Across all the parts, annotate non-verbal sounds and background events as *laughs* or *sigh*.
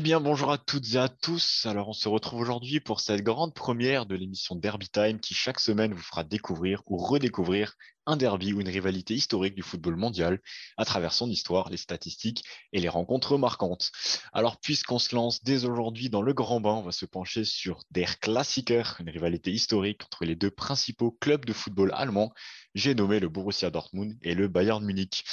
Eh bien, bonjour à toutes et à tous. Alors, on se retrouve aujourd'hui pour cette grande première de l'émission Derby Time qui, chaque semaine, vous fera découvrir ou redécouvrir un derby ou une rivalité historique du football mondial à travers son histoire, les statistiques et les rencontres marquantes. Alors, puisqu'on se lance dès aujourd'hui dans le grand bain, on va se pencher sur Der Klassiker, une rivalité historique entre les deux principaux clubs de football allemands. J'ai nommé le Borussia Dortmund et le Bayern Munich.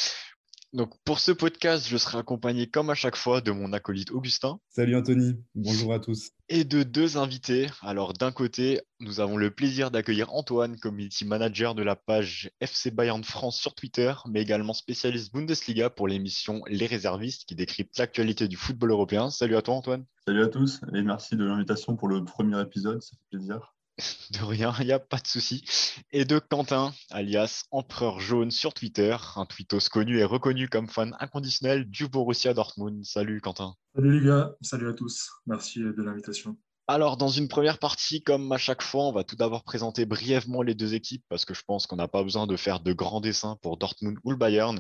Donc pour ce podcast, je serai accompagné comme à chaque fois de mon acolyte Augustin. Salut Anthony, bonjour à tous. Et de deux invités. Alors d'un côté, nous avons le plaisir d'accueillir Antoine, community manager de la page FC Bayern France sur Twitter, mais également spécialiste Bundesliga pour l'émission Les Réservistes qui décrypte l'actualité du football européen. Salut à toi Antoine. Salut à tous et merci de l'invitation pour le premier épisode, ça fait plaisir. *laughs* De rien, il n'y a pas de souci. Et de Quentin, alias Empereur Jaune sur Twitter, un tweetos connu et reconnu comme fan inconditionnel du Borussia Dortmund. Salut Quentin. Salut les gars, salut à tous. Merci de l'invitation. Alors, dans une première partie, comme à chaque fois, on va tout d'abord présenter brièvement les deux équipes parce que je pense qu'on n'a pas besoin de faire de grands dessins pour Dortmund ou le Bayern.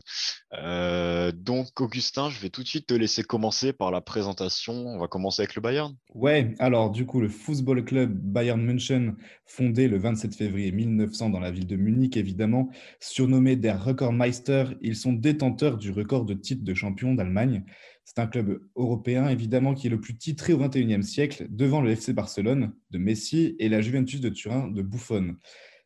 Euh, donc, Augustin, je vais tout de suite te laisser commencer par la présentation. On va commencer avec le Bayern. Ouais, alors du coup, le Football Club Bayern München, fondé le 27 février 1900 dans la ville de Munich, évidemment, surnommé der Rekordmeister, ils sont détenteurs du record de titre de champion d'Allemagne. C'est un club européen, évidemment, qui est le plus titré au XXIe siècle, devant le FC Barcelone de Messi et la Juventus de Turin de Buffon.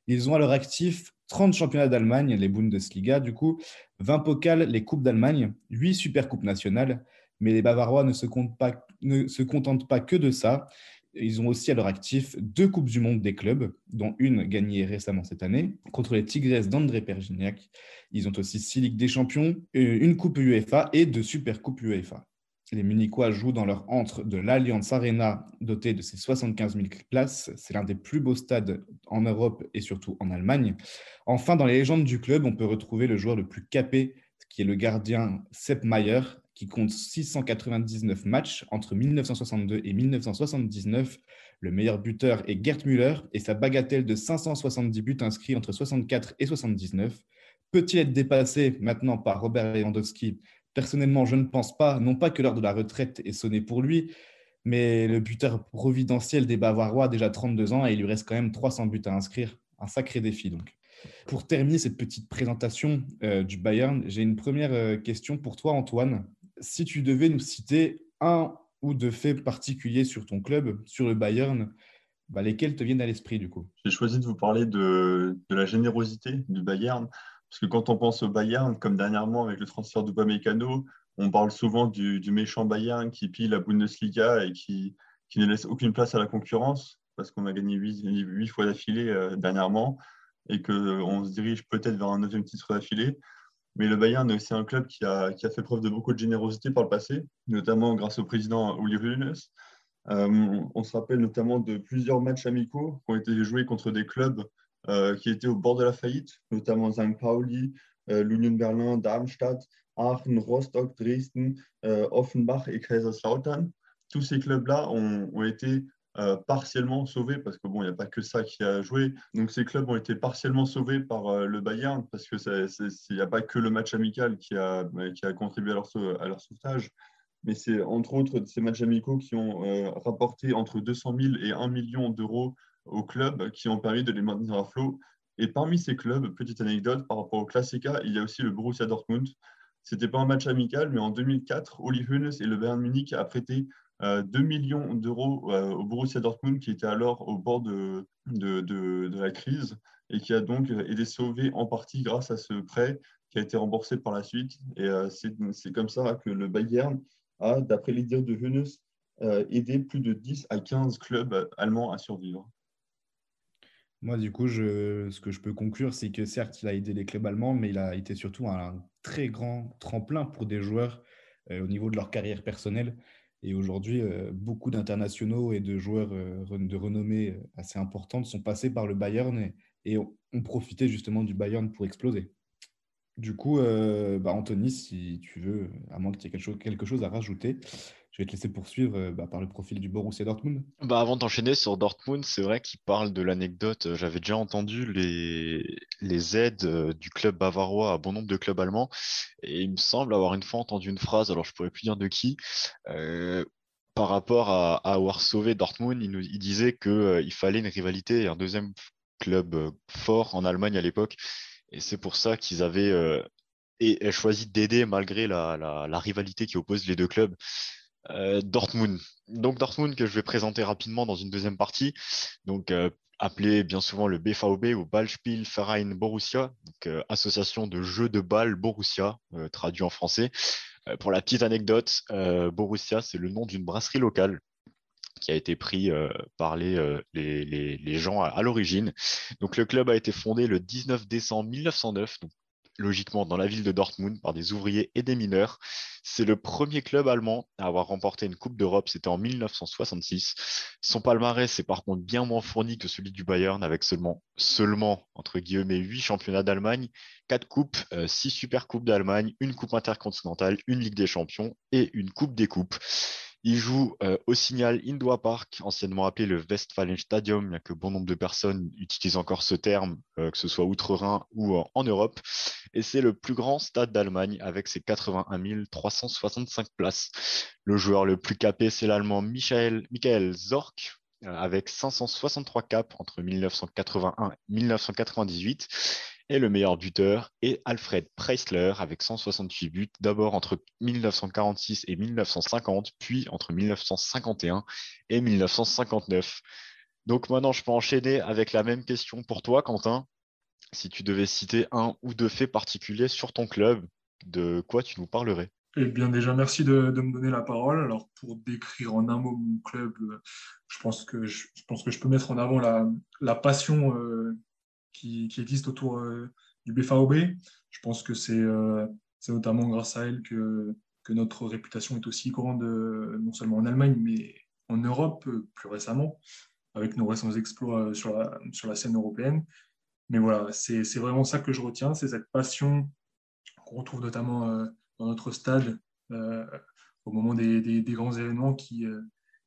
Ils ont à leur actif 30 championnats d'Allemagne, les Bundesliga, du coup, 20 pokals, les Coupes d'Allemagne, 8 Supercoupes nationales. Mais les Bavarois ne se, pas, ne se contentent pas que de ça. Ils ont aussi à leur actif deux Coupes du Monde des clubs, dont une gagnée récemment cette année contre les Tigres d'André Pergignac. Ils ont aussi six Ligues des Champions, euh, une Coupe UEFA et deux Super Coupes UEFA. Les Munichois jouent dans leur antre de l'Allianz Arena, doté de ses 75 000 places. C'est l'un des plus beaux stades en Europe et surtout en Allemagne. Enfin, dans les légendes du club, on peut retrouver le joueur le plus capé, qui est le gardien Sepp Maier, qui compte 699 matchs entre 1962 et 1979. Le meilleur buteur est Gerd Müller et sa bagatelle de 570 buts inscrits entre 64 et 79. Peut-il être dépassé maintenant par Robert Lewandowski? Personnellement, je ne pense pas, non pas que l'heure de la retraite est sonnée pour lui, mais le buteur providentiel des Bavarois a déjà 32 ans et il lui reste quand même 300 buts à inscrire. Un sacré défi donc. Pour terminer cette petite présentation euh, du Bayern, j'ai une première euh, question pour toi, Antoine si tu devais nous citer un ou deux faits particuliers sur ton club, sur le Bayern, bah, lesquels te viennent à l'esprit du coup? J'ai choisi de vous parler de, la générosité du Bayern, parce que quand on pense au Bayern, comme dernièrement avec le transfert d'Upamecano, on parle souvent du, méchant Bayern qui pille la Bundesliga et qui, ne laisse aucune place à la concurrence, parce qu'on a gagné huit fois d'affilée euh, dernièrement, et qu'on se dirige peut-être vers un neuvième titre d'affilée. Mais le Bayern, c'est un club qui a, fait preuve de beaucoup de générosité par le passé, notamment grâce au président Uli Hoeneß. Euh, on se rappelle notamment de plusieurs matchs amicaux qui ont été joués contre des clubs euh, qui étaient au bord de la faillite, notamment St. Pauli, euh, l'Union Berlin, Darmstadt, Aachen, Rostock, Dresden, Offenbach et Kaiserslautern. Tous ces clubs-là ont, été euh, partiellement sauvés, parce que bon, il n'y a pas que ça qui a joué. Donc ces clubs ont été partiellement sauvés par euh, le Bayern, parce que il n'y a pas que le match amical qui a, qui a contribué à leur, à leur sauvetage, mais c'est entre autres ces matchs amicaux qui ont euh, rapporté entre 200 000 et 1 million d'euros aux clubs, qui ont permis de les maintenir à flot. Et parmi ces clubs, petite anecdote, par rapport au Classica, il y a aussi le Borussia Dortmund. C'était pas un match amical, mais en 2004, Oli Hoeneß et le Bayern Munich a prêté 2 euh, millions d'euros euh, au Borussia Dortmund qui était alors au bord de, la crise et qui a donc été sauvé en partie grâce à ce prêt qui a été remboursé par la suite. Et euh, c'est comme ça que le Bayern a, d'après les dires de Hoeneß, aidé plus de 10 à 15 clubs allemands à survivre. Moi, du coup, ce que je peux conclure, c'est que certes, il a aidé les clubs allemands, mais il a été surtout un très grand tremplin pour des joueurs au niveau de leur carrière personnelle. Et aujourd'hui, euh, beaucoup d'internationaux et de joueurs euh, de renommée euh, assez importante sont passés par le Bayern et, ont, profité justement du Bayern pour exploser. Du coup, bah, Anthony, si tu veux, à moins que tu aies quelque chose, à rajouter, je vais te laisser poursuivre euh, bah, par le profil du Borussia Dortmund. Bah avant d'enchaîner sur Dortmund, c'est vrai qu'il parle de l'anecdote. Euh, j'avais déjà entendu les, aides euh, du club bavarois à bon nombre de clubs allemands. Et il me semble avoir une fois entendu une phrase, alors je pourrais plus dire de qui, par rapport à, avoir sauvé Dortmund, il, nous, il disait qu'il fallait une rivalité et un deuxième club fort en Allemagne à l'époque. Et c'est pour ça qu'ils avaient et, choisi d'aider malgré la, rivalité qui oppose les deux clubs. Dortmund. Donc Dortmund que je vais présenter rapidement dans une deuxième partie. Donc appelé bien souvent le BVB ou Ballspiel Verein Borussia, euh, association de jeux de balle Borussia, euh, traduit en français. Euh, pour la petite anecdote, Borussia, c'est le nom d'une brasserie locale qui a été pris par les, les, les, gens à, l'origine. Donc le club a été fondé le 19 décembre 1909, donc logiquement dans la ville de Dortmund par des ouvriers et des mineurs. C'est le premier club allemand à avoir remporté une Coupe d'Europe, c'était en 1966. Son palmarès est par contre bien moins fourni que celui du Bayern avec seulement, seulement entre guillemets, 8 championnats d'Allemagne, 4 coupes, 6 super coupes d'Allemagne, une coupe intercontinentale, une Ligue des champions et une Coupe des coupes. Il joue euh, au Signal Indoor Park, anciennement appelé le Westfalenstadium, bien que bon nombre de personnes utilisent encore ce terme, euh, que ce soit outre-Rhin ou en Europe. Et c'est le plus grand stade d'Allemagne avec ses 81 365 places. Le joueur le plus capé, c'est l'Allemand Michael, Michael Zorc, euh, avec 563 caps entre 1981 et 1998. Et le meilleur buteur est Alfred Preisler avec 168 buts, d'abord entre 1946 et 1950, puis entre 1951 et 1959. Donc maintenant, je peux enchaîner avec la même question pour toi, Quentin. Si tu devais citer un ou deux faits particuliers sur ton club, de quoi tu nous parlerais? Eh bien, déjà, merci de, me donner la parole. Alors, pour décrire en un mot mon club, je pense que je, pense que je peux mettre en avant la, passion euh, qui, existe autour euh, du BFAOB. Je pense que euh, c'est notamment grâce à elle que, que, notre réputation est aussi grande, euh, non seulement en Allemagne, mais en Europe plus récemment, avec nos récents exploits sur la, sur la scène européenne. Mais voilà, c'est vraiment ça que je retiens, c'est cette passion qu'on retrouve notamment dans notre stade au moment des, des, des, grands événements qui,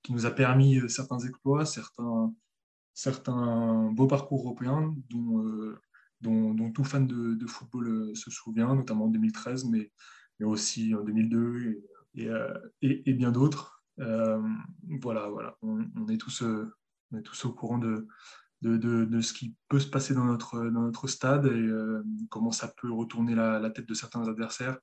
qui nous a permis certains exploits, certains, certains beaux parcours européens euh, dont, dont, tout fan de, football euh, se souvient, notamment en 2013, mais, aussi en 2002 et, euh, et, bien d'autres. voilà, voilà. On, est tous, au courant de, ce qui peut se passer dans notre, stade et comment ça peut retourner la, la, tête de certains adversaires.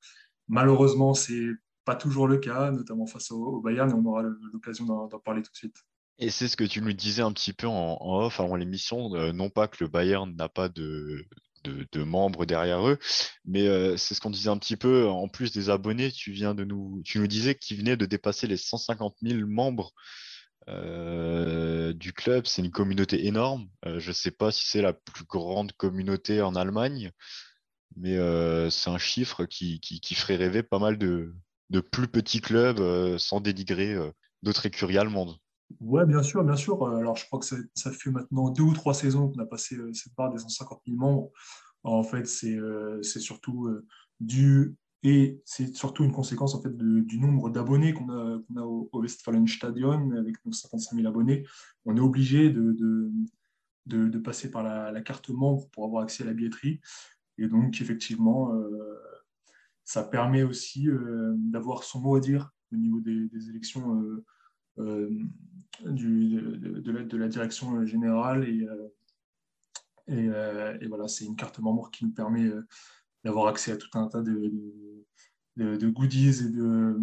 Malheureusement, c'est pas toujours le cas, notamment face au, au Bayern, et on aura l'occasion d'en parler tout de suite. Et c'est ce que tu nous disais un petit peu en, off avant l'émission, euh, non pas que le Bayern n'a pas de, de, membres derrière eux, mais euh, c'est ce qu'on disait un petit peu, en plus des abonnés, tu viens de nous, tu nous disais qu'ils venaient de dépasser les 150 000 membres euh, du club, c'est une communauté énorme. je ne sais pas si c'est la plus grande communauté en Allemagne, mais c'est un chiffre qui, qui, ferait rêver pas mal de, de plus petits clubs sans dénigrer d'autres écuries allemandes. Oui, bien sûr, bien sûr. Alors, je crois que ça, fait maintenant deux ou trois saisons qu'on a passé euh, cette barre des 150 000 membres. En fait, c'est euh, surtout euh, dû et c'est surtout une conséquence en fait du nombre d'abonnés qu'on a, a, au, Westfalenstadion avec nos 55 000 abonnés. On est obligé de, de, de, passer par la, carte membre pour avoir accès à la billetterie. Et donc, effectivement, ça permet aussi d'avoir son mot à dire au niveau des, élections euh, de, la, de, la, direction générale. Et, euh, euh, et, voilà, c'est une carte membre qui nous permet d'avoir accès à tout un tas de, de, goodies et de,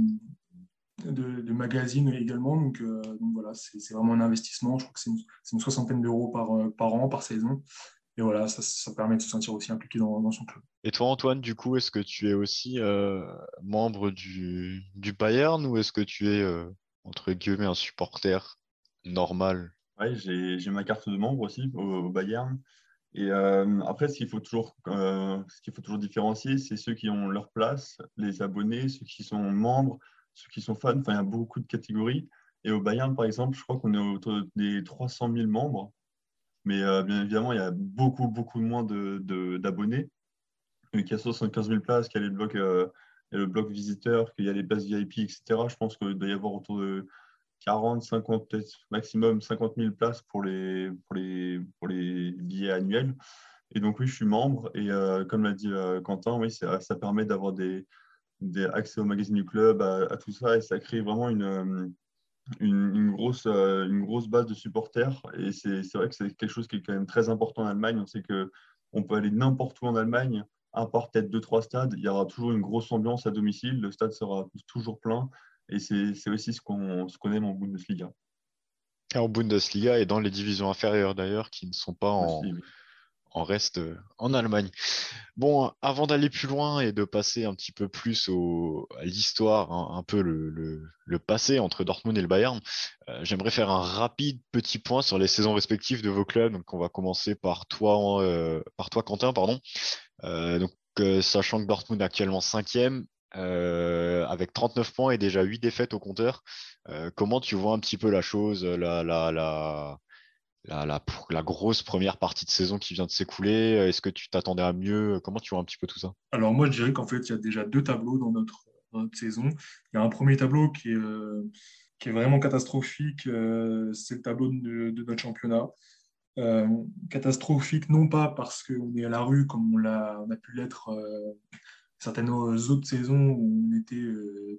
de, magazines également. Donc, voilà, c'est vraiment un investissement. Je crois que c'est une, soixantaine d'euros par, par an, par saison. Et voilà, ça, ça, permet de se sentir aussi impliqué dans, dans son club. Et toi, Antoine, du coup, est-ce que tu es aussi membre du, du Bayern ou est-ce que tu es entre guillemets, un supporter? Normal Oui, j'ai ma carte de membre aussi au, Bayern. Et euh, après, ce qu'il faut, toujours, euh, ce qu'il faut toujours différencier, c'est ceux qui ont leur place, les abonnés, ceux qui sont membres, ceux qui sont fans. Enfin, il y a beaucoup de catégories. Et au Bayern, par exemple, je crois qu'on est autour des 300 000 membres. Mais euh, bien évidemment, il y a beaucoup, beaucoup moins d'abonnés. De, il y a 75 000 places, qu'il y a il y a le bloc visiteur, qu'il y a les bases VIP, etc. Je pense qu'il doit y avoir autour de 40, 50, peut-être maximum 50 000 places pour les, billets annuels. Et donc, oui, je suis membre. Et euh, comme l'a dit euh, Quentin, oui, ça, permet d'avoir accès au magazine du club, à, tout ça. Et ça crée vraiment une, une, grosse, une grosse base de supporters. Et c'est vrai que c'est quelque chose qui est quand même très important en Allemagne. On sait qu'on peut aller n'importe où en Allemagne, à part peut-être deux, trois stades, il y aura toujours une grosse ambiance à domicile. Le stade sera toujours plein. Et c'est aussi ce qu'on qu aime en Bundesliga. en Bundesliga et dans les divisions inférieures d'ailleurs, qui ne sont pas en, en reste euh, en Allemagne. Bon, avant d'aller plus loin et de passer un petit peu plus au, à l'histoire, un, peu le, passé entre Dortmund et le Bayern, euh, j'aimerais faire un rapide petit point sur les saisons respectives de vos clubs. Donc, on va commencer par toi, euh, par toi Quentin, pardon. donc, sachant que Dortmund est actuellement cinquième, avec 39 points et déjà 8 défaites au compteur. comment tu vois un petit peu la chose, la, la, la, la, grosse première partie de saison qui vient de s'écouler Est-ce que tu t'attendais à mieux Comment tu vois un petit peu tout ça? Alors moi, je dirais qu'en fait, il y a déjà deux tableaux dans notre, saison. Il y a un premier tableau qui est, euh, qui est vraiment catastrophique, euh, c'est le tableau de, notre championnat. Euh, catastrophique non pas parce qu'on est à la rue comme on a, on a pu l'être certaines autres saisons où on était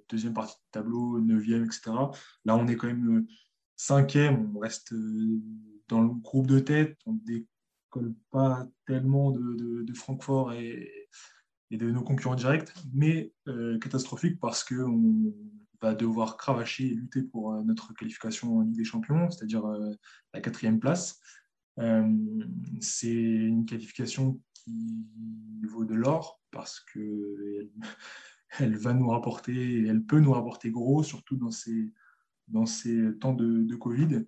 deuxième partie de tableau, neuvième, etc. Là, on est quand même cinquième, on reste dans le groupe de tête, on ne décolle pas tellement de, de, Francfort et, de nos concurrents directs, mais euh, catastrophique parce qu'on va devoir cravacher et lutter pour euh, notre qualification en Ligue des Champions, c'est-à-dire euh, la quatrième place. c'est une qualification qui vaut de l'or parce qu'elle elle va nous rapporter, elle peut nous rapporter gros, surtout dans ces, dans ces temps de, Covid.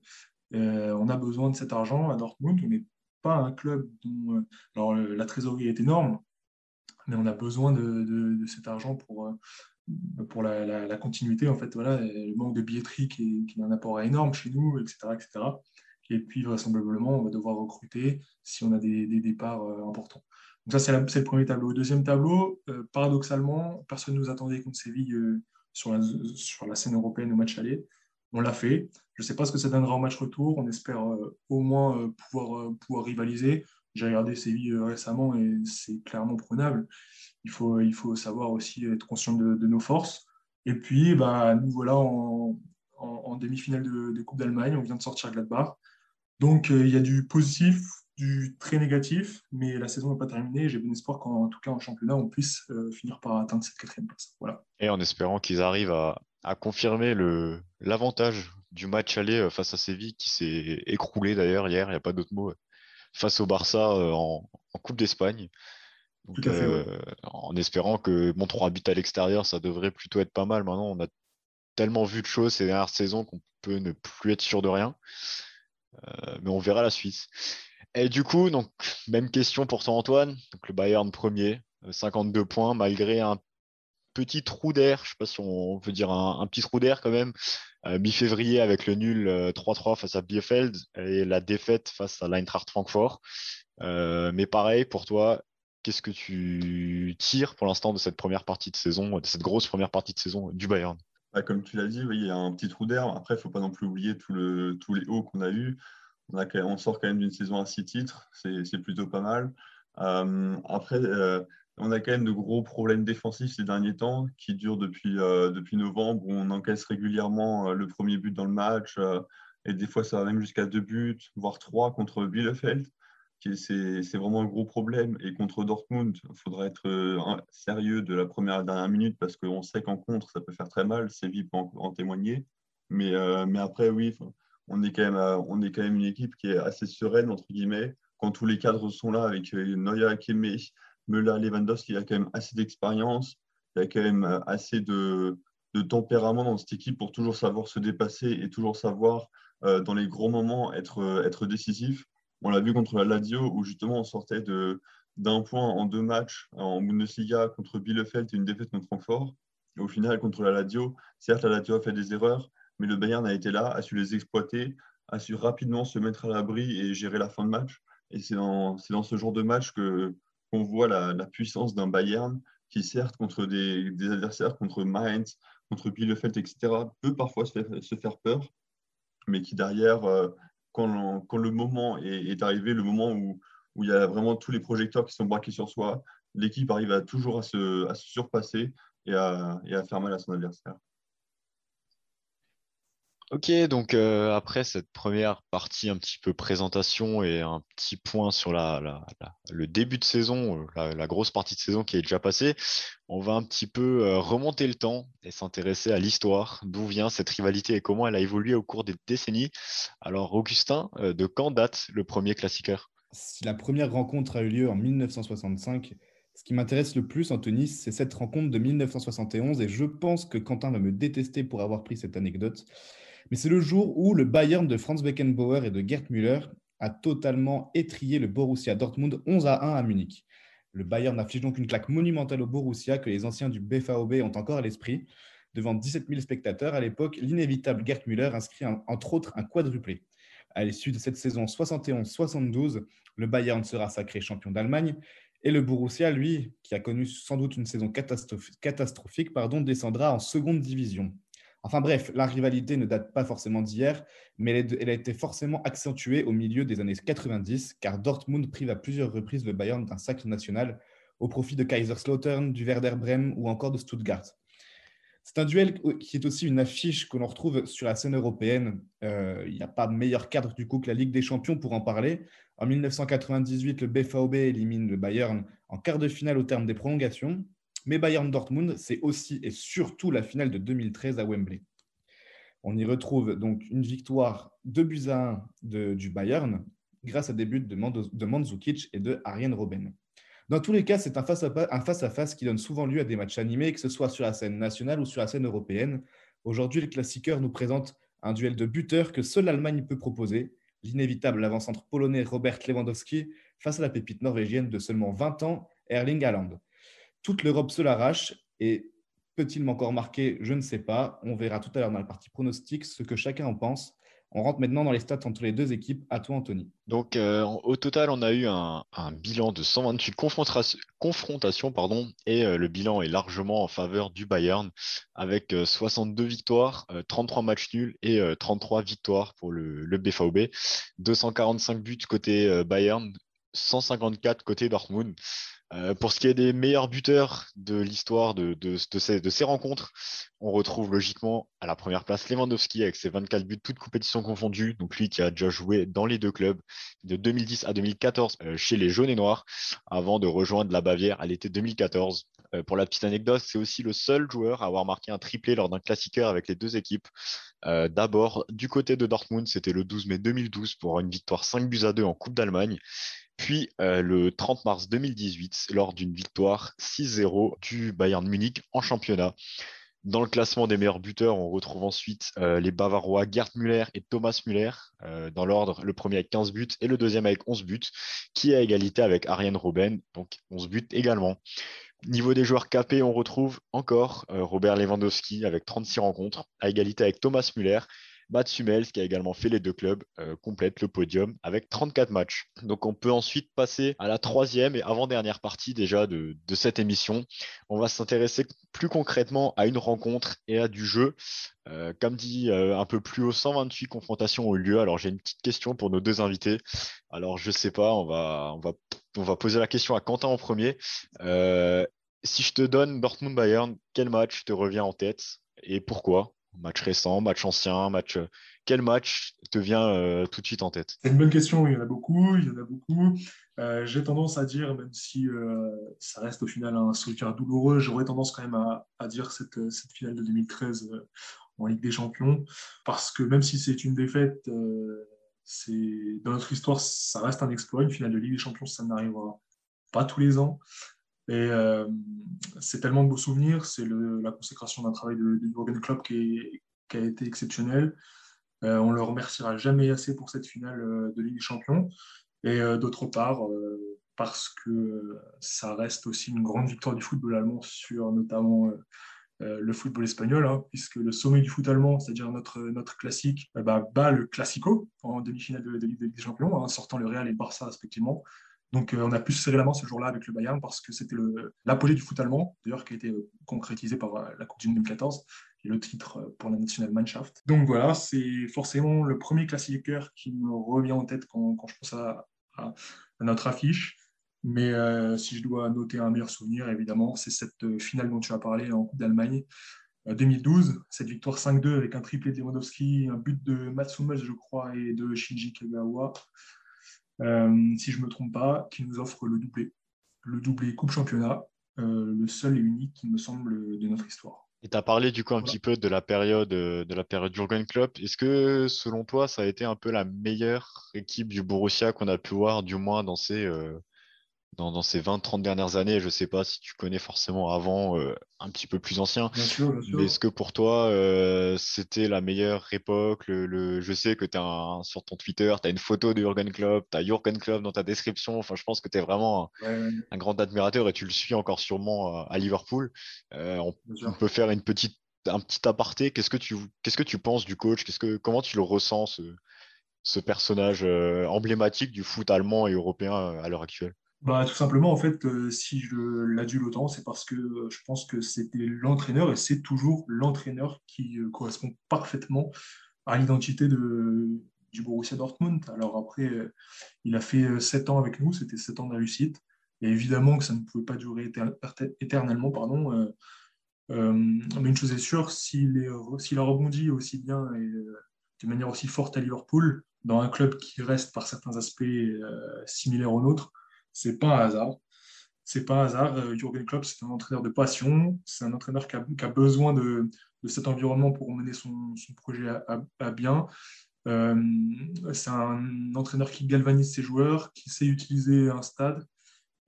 Euh, on a besoin de cet argent à Dortmund. On n'est pas un club dont. Euh, alors, la trésorerie est énorme, mais on a besoin de, cet argent pour, euh, pour la, continuité. En fait, voilà, le manque de billetterie qui est, un apport énorme chez nous, etc., etc. Et puis, vraisemblablement, on va devoir recruter si on a des, départs importants. Donc, ça, c'est le premier tableau. Le deuxième tableau, paradoxalement, personne ne nous attendait contre Séville sur, la, sur la scène européenne au match aller. On l'a fait. Je ne sais pas ce que ça donnera en match retour. On espère euh, au moins euh, pouvoir, euh, pouvoir rivaliser. J'ai regardé Séville récemment et c'est clairement prenable. Il faut, il faut savoir aussi être conscient de, nos forces. Et puis, bah, nous voilà en, demi-finale de, Coupe d'Allemagne. On vient de sortir Gladbach. Donc, il y a du positif, du très négatif, mais la saison n'est pas terminée. J'ai bon espoir qu'en tout cas en championnat, on puisse finir par atteindre cette quatrième place. Voilà. Et en espérant qu'ils arrivent à, à confirmer l'avantage du match aller euh, face à Séville qui s'est écroulé d'ailleurs hier, il n'y a pas d'autre mot, euh, face au Barça euh, en, Coupe d'Espagne. En espérant que mon 3 buts à l'extérieur, ça devrait plutôt être pas mal. Maintenant, on a tellement vu de choses ces dernières saisons qu'on peut ne plus être sûr de rien. Mais on verra la suite. Et du coup, même question pour toi, Antoine. Le Bayern premier, 52 points, malgré un petit trou d'air, je ne sais pas si on veut dire un, petit trou d'air quand même, euh, mi-février avec le nul 3-3 euh, face à Bielefeld et la défaite face à l'Eintracht Francfort. Euh, mais pareil, pour toi, qu'est-ce que tu tires pour l'instant de cette première partie de saison, de cette grosse première partie de saison du Bayern? Bah, Comme tu l'as dit, il y a un petit trou d'air. Après, il ne faut pas non plus oublier tous les hauts qu'on a eus. On, sort quand même d'une saison à six titres, c'est plutôt pas mal. après, on a quand même de gros problèmes défensifs ces derniers temps qui durent depuis, euh, depuis novembre où on encaisse régulièrement euh, le premier but dans le match euh, et des fois ça va même jusqu'à deux buts, voire trois contre Bielefeld. C'est vraiment un gros problème. Et contre Dortmund, il faudra être sérieux de la première à la dernière minute parce qu'on sait qu'en contre, ça peut faire très mal. Séville peut en, témoigner. Mais, mais après, oui, on est, quand même, une équipe qui est assez sereine, entre guillemets, quand tous les cadres sont là avec Neuer, Kimmich, Müller, Lewandowski, il y a quand même assez d'expérience, il y a quand même euh, assez de, tempérament dans cette équipe pour toujours savoir se dépasser et toujours savoir, euh, dans les gros moments, être, euh, être décisif. On l'a vu contre la Lazio, où justement on sortait d'un point en deux matchs en Bundesliga contre Bielefeld et une défaite contre Francfort. Au final, contre la Lazio, certes, la Lazio a fait des erreurs, mais le Bayern a été là, a su les exploiter, a su rapidement se mettre à l'abri et gérer la fin de match. Et c'est dans, ce genre de match que, on voit la, puissance d'un Bayern qui, certes, contre des, adversaires, contre Mainz, contre Bielefeld, etc., peut parfois se faire, peur, mais qui derrière, euh, quand, le moment est, arrivé, le moment où, il y a vraiment tous les projecteurs qui sont braqués sur soi, l'équipe arrive toujours à se, surpasser et à, faire mal à son adversaire. Ok, donc euh, après cette première partie un petit peu présentation et un petit point sur le début de saison, euh, la, grosse partie de saison qui est déjà passée, on va un petit peu euh, remonter le temps et s'intéresser à l'histoire, d'où vient cette rivalité et comment elle a évolué au cours des décennies. Alors Augustin, de quand date le premier classiqueur? Si la première rencontre a eu lieu en 1965, ce qui m'intéresse le plus tennis, c'est cette rencontre de 1971 et je pense que Quentin va me détester pour avoir pris cette anecdote. Mais c'est le jour où le Bayern de Franz Beckenbauer et de Gerd Müller a totalement étrié le Borussia Dortmund 11 à 1 à Munich. Le Bayern affiche donc une claque monumentale au Borussia que les anciens du BVB ont encore à l'esprit. Devant 17 000 spectateurs à l'époque, l'inévitable Gerd Müller inscrit entre autres un quadruplé. À l'issue de cette saison 71-72, le Bayern sera sacré champion d'Allemagne et le Borussia, lui, qui a connu sans doute une saison catastrophique, pardon, descendra en seconde division. Enfin bref, la rivalité ne date pas forcément d'hier, mais elle a été forcément accentuée au milieu des années 90, car Dortmund prive à plusieurs reprises le Bayern d'un sacre national au profit de Kaiserslautern, du Werder Bremen ou encore de Stuttgart. C'est un duel qui est aussi une affiche que l'on retrouve sur la scène européenne. Euh, il n'y a pas meilleur cadre du coup que la Ligue des Champions pour en parler. En 1998, le BVB élimine le Bayern en quart de finale au terme des prolongations. Mais Bayern Dortmund, c'est aussi et surtout la finale de 2013 à Wembley. On y retrouve donc une victoire de buts à 1 du Bayern grâce à des buts de, Mandzukic et de Arjen Robben. Dans tous les cas, c'est un face-à-face qui donne souvent lieu à des matchs animés, que ce soit sur la scène nationale ou sur la scène européenne. Aujourd'hui, le classiqueur nous présente un duel de buteurs que seule l'Allemagne peut proposer, l'inévitable avant-centre polonais Robert Lewandowski face à la pépite norvégienne de seulement 20 ans, Erling Haaland toute l'Europe se l'arrache et peut-il m'encore marquer? Je ne sais pas. On verra tout à l'heure dans la partie pronostic ce que chacun en pense. On rentre maintenant dans les stats entre les deux équipes. À toi, Anthony. Donc, euh, au total, on a eu un, bilan de 128 confrontations, et euh, le bilan est largement en faveur du Bayern, avec 62 euh, victoires, 33 matchs nuls et 33 victoires pour le, le BVB. 245 buts côté Bayern, 154 côté Dortmund. Euh, pour ce qui est des meilleurs buteurs de l'histoire de, ces, rencontres, on retrouve logiquement à la première place Lewandowski avec ses 24 buts, toutes compétitions confondues. Donc lui qui a déjà joué dans les deux clubs de 2010 à 2014 euh, chez les Jaunes et Noirs avant de rejoindre la Bavière à l'été 2014. Euh, pour la petite anecdote, c'est aussi le seul joueur à avoir marqué un triplé lors d'un classiqueur avec les deux équipes. D'abord, du côté de Dortmund, c'était le 12 mai 2012 pour une victoire 5 buts à 2 en Coupe d'Allemagne. Puis euh, le 30 mars 2018, lors d'une victoire 6-0 du Bayern Munich en championnat. Dans le classement des meilleurs buteurs, on retrouve ensuite euh, les Bavarois Gerd Müller et Thomas Müller, euh, dans l'ordre, le premier avec 15 buts et le deuxième avec 11 buts, qui est à égalité avec Ariane Robben, donc 11 buts également. Niveau des joueurs capés, on retrouve encore Robert Lewandowski avec 36 rencontres, à égalité avec Thomas Müller Mats Hummels, qui a également fait les deux clubs, euh, complète le podium avec 34 matchs. Donc on peut ensuite passer à la troisième et avant-dernière partie déjà de, cette émission. On va s'intéresser plus concrètement à une rencontre et à du jeu. Euh, comme dit euh, un peu plus haut, 128 confrontations ont eu lieu. Alors j'ai une petite question pour nos deux invités. Alors je sais pas, on va, on va, on va poser la question à Quentin en premier. si je te donne Dortmund-Bayern, quel match te revient en tête et pourquoi? Match récent, match ancien, match. Euh, quel match te vient euh, tout de suite en tête? C'est une bonne question. Il y en a beaucoup. Il y en a beaucoup. Euh, j'ai tendance à dire, même si ça reste au final un souvenir douloureux, j'aurais tendance quand même à, dire cette, finale de 2013 en Ligue des Champions, parce que même si c'est une défaite, dans notre histoire, ça reste un exploit. Une finale de Ligue des Champions, ça n'arrivera pas tous les ans. Et euh, c'est tellement de beaux souvenirs. C'est la consécration d'un travail de, de Jürgen Klopp qui, a été exceptionnel. Euh, on le remerciera jamais assez pour cette finale euh, de Ligue des Champions. Et d'autre part, parce que ça reste aussi une grande victoire du football allemand sur notamment le football espagnol, hein, puisque le sommet du foot allemand, c'est-à-dire notre, notre classique, bah, bat le Classico en demi-finale de, Ligue des Champions, en sortant le Real et le Barça respectivement. Donc, euh, on a pu se serrer la main ce jour-là avec le Bayern parce que c'était l'apogée du foot allemand, d'ailleurs, qui a été euh, concrétisé par euh, la Coupe du Monde 2014 et le titre pour la Nationalmannschaft. Donc voilà, c'est forcément le premier classiqueur qui me revient en tête quand, je pense à, notre affiche. Mais si je dois noter un meilleur souvenir, évidemment, c'est cette finale dont tu as parlé en Coupe d'Allemagne, 2012, cette victoire 5-2 avec un triplé de Lewandowski, un but de Matsumas, je crois, et de Shinji Kagawa, si je ne me trompe pas, qui nous offre le doublé. Le doublé Coupe Championnat, le seul et unique, qui me semble, de notre histoire. Et tu as parlé du coup un petit peu de la période euh, de la période Jurgen Klopp. Est-ce que selon toi, ça a été un peu la meilleure équipe du Borussia qu'on a pu voir, du moins dans ces, euh, dans, ces 20-30 dernières années. Je ne sais pas si tu connais forcément avant, euh, un petit peu plus ancien. Mais est-ce que pour toi, euh, c'était la meilleure époque le, Je sais que as sur ton Twitter, tu as une photo de Jurgen Klopp, tu as Jurgen Klopp dans ta description. Enfin, je pense que tu es vraiment un, grand admirateur et tu le suis encore sûrement à, Liverpool. Euh, on, peut faire une petite, un petit aparté. Qu'est-ce que tu, qu'est-ce que tu penses du coach? Qu'est-ce que, Comment tu le ressens, ce, ce personnage emblématique du foot allemand et européen à l'heure actuelle? Bah, tout simplement, en fait, euh, si je l'adule autant, c'est parce que euh, je pense que c'était l'entraîneur et c'est toujours l'entraîneur qui euh, correspond parfaitement à l'identité du Borussia Dortmund. Alors après, il a fait sept ans avec nous, c'était sept ans de réussite. Et évidemment que ça ne pouvait pas durer éternellement, pardon. mais une chose est sûre, s'il a rebondi aussi bien et de manière aussi forte à Liverpool, dans un club qui reste par certains aspects similaires au nôtre, c'est pas un hasard. C'est pas un hasard. Euh, Jürgen Klopp, c'est un entraîneur de passion. C'est un entraîneur qui a, besoin de, cet environnement pour mener son, projet à, bien. Euh, c'est un entraîneur qui galvanise ses joueurs, qui sait utiliser un stade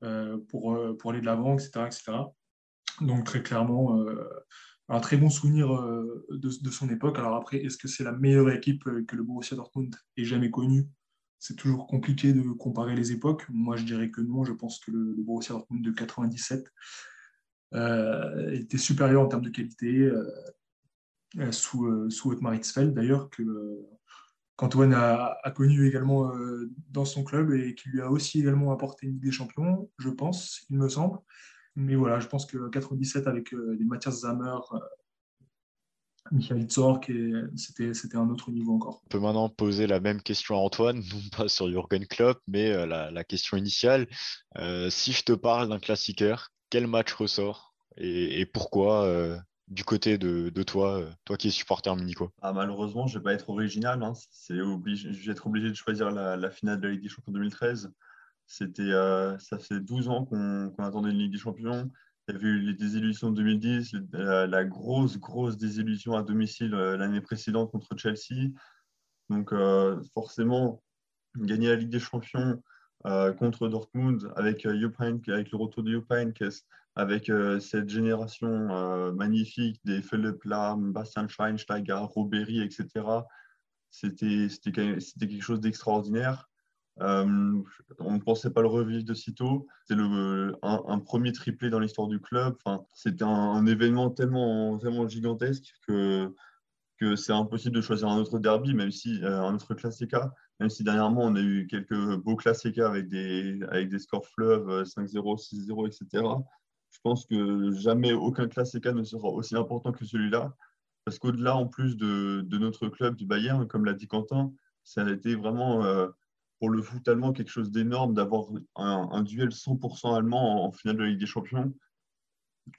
euh, pour, aller de l'avant, etc., etc. Donc très clairement, un très bon souvenir de, son époque. Alors après, est-ce que c'est la meilleure équipe que le Borussia Dortmund ait jamais connue? C'est toujours compliqué de comparer les époques. Moi, je dirais que non. Je pense que le, Borussia Dortmund de 97 euh, était supérieur en termes de qualité euh, sous, euh, sous Otmar Hitzfeld, d'ailleurs, que qu'Antoine a, connu également dans son club et qui lui a aussi également apporté une Ligue des Champions, je pense, il me semble. Mais voilà, je pense que 97 avec les Matthias Zammer, Michael Zorc, c'était un autre niveau encore. On peut maintenant poser la même question à Antoine, *laughs* non pas sur Jürgen Klopp, mais euh, la, question initiale. Euh, si je te parle d'un classiqueur, quel match ressort et, pourquoi euh, du côté de, toi, toi qui es supporter Minico ah, Malheureusement, je ne vais pas être original. Hein. Obligé, je vais être obligé de choisir la, finale de la Ligue des Champions 2013. C'était, ça fait 12 ans qu'on attendait une Ligue des Champions. Il y avait eu les désillusions de 2010, la, grosse, grosse désillusion à domicile euh, l'année précédente contre Chelsea. Donc, euh, forcément, gagner la Ligue des Champions euh, contre Dortmund avec, avec le retour de Jupp avec cette génération magnifique des Philipp Lahm, Bastian Schweinsteiger, Robéry, etc. C'était quelque chose d'extraordinaire. Euh, on ne pensait pas le revivre de sitôt. C'était un, un, premier triplé dans l'histoire du club. Enfin, c'était un, événement tellement, tellement gigantesque que, que c'est impossible de choisir un autre derby, même si euh, un autre classica. Même si dernièrement on a eu quelques beaux classica avec des, avec des scores fleuves 5-0, 6-0, etc. Je pense que jamais aucun classica ne sera aussi important que celui-là. Parce qu'au-delà, en plus de, de, notre club du Bayern, comme l'a dit Quentin, ça a été vraiment euh, pour le foot allemand quelque chose d'énorme d'avoir un, duel 100% allemand en, finale de la Ligue des Champions.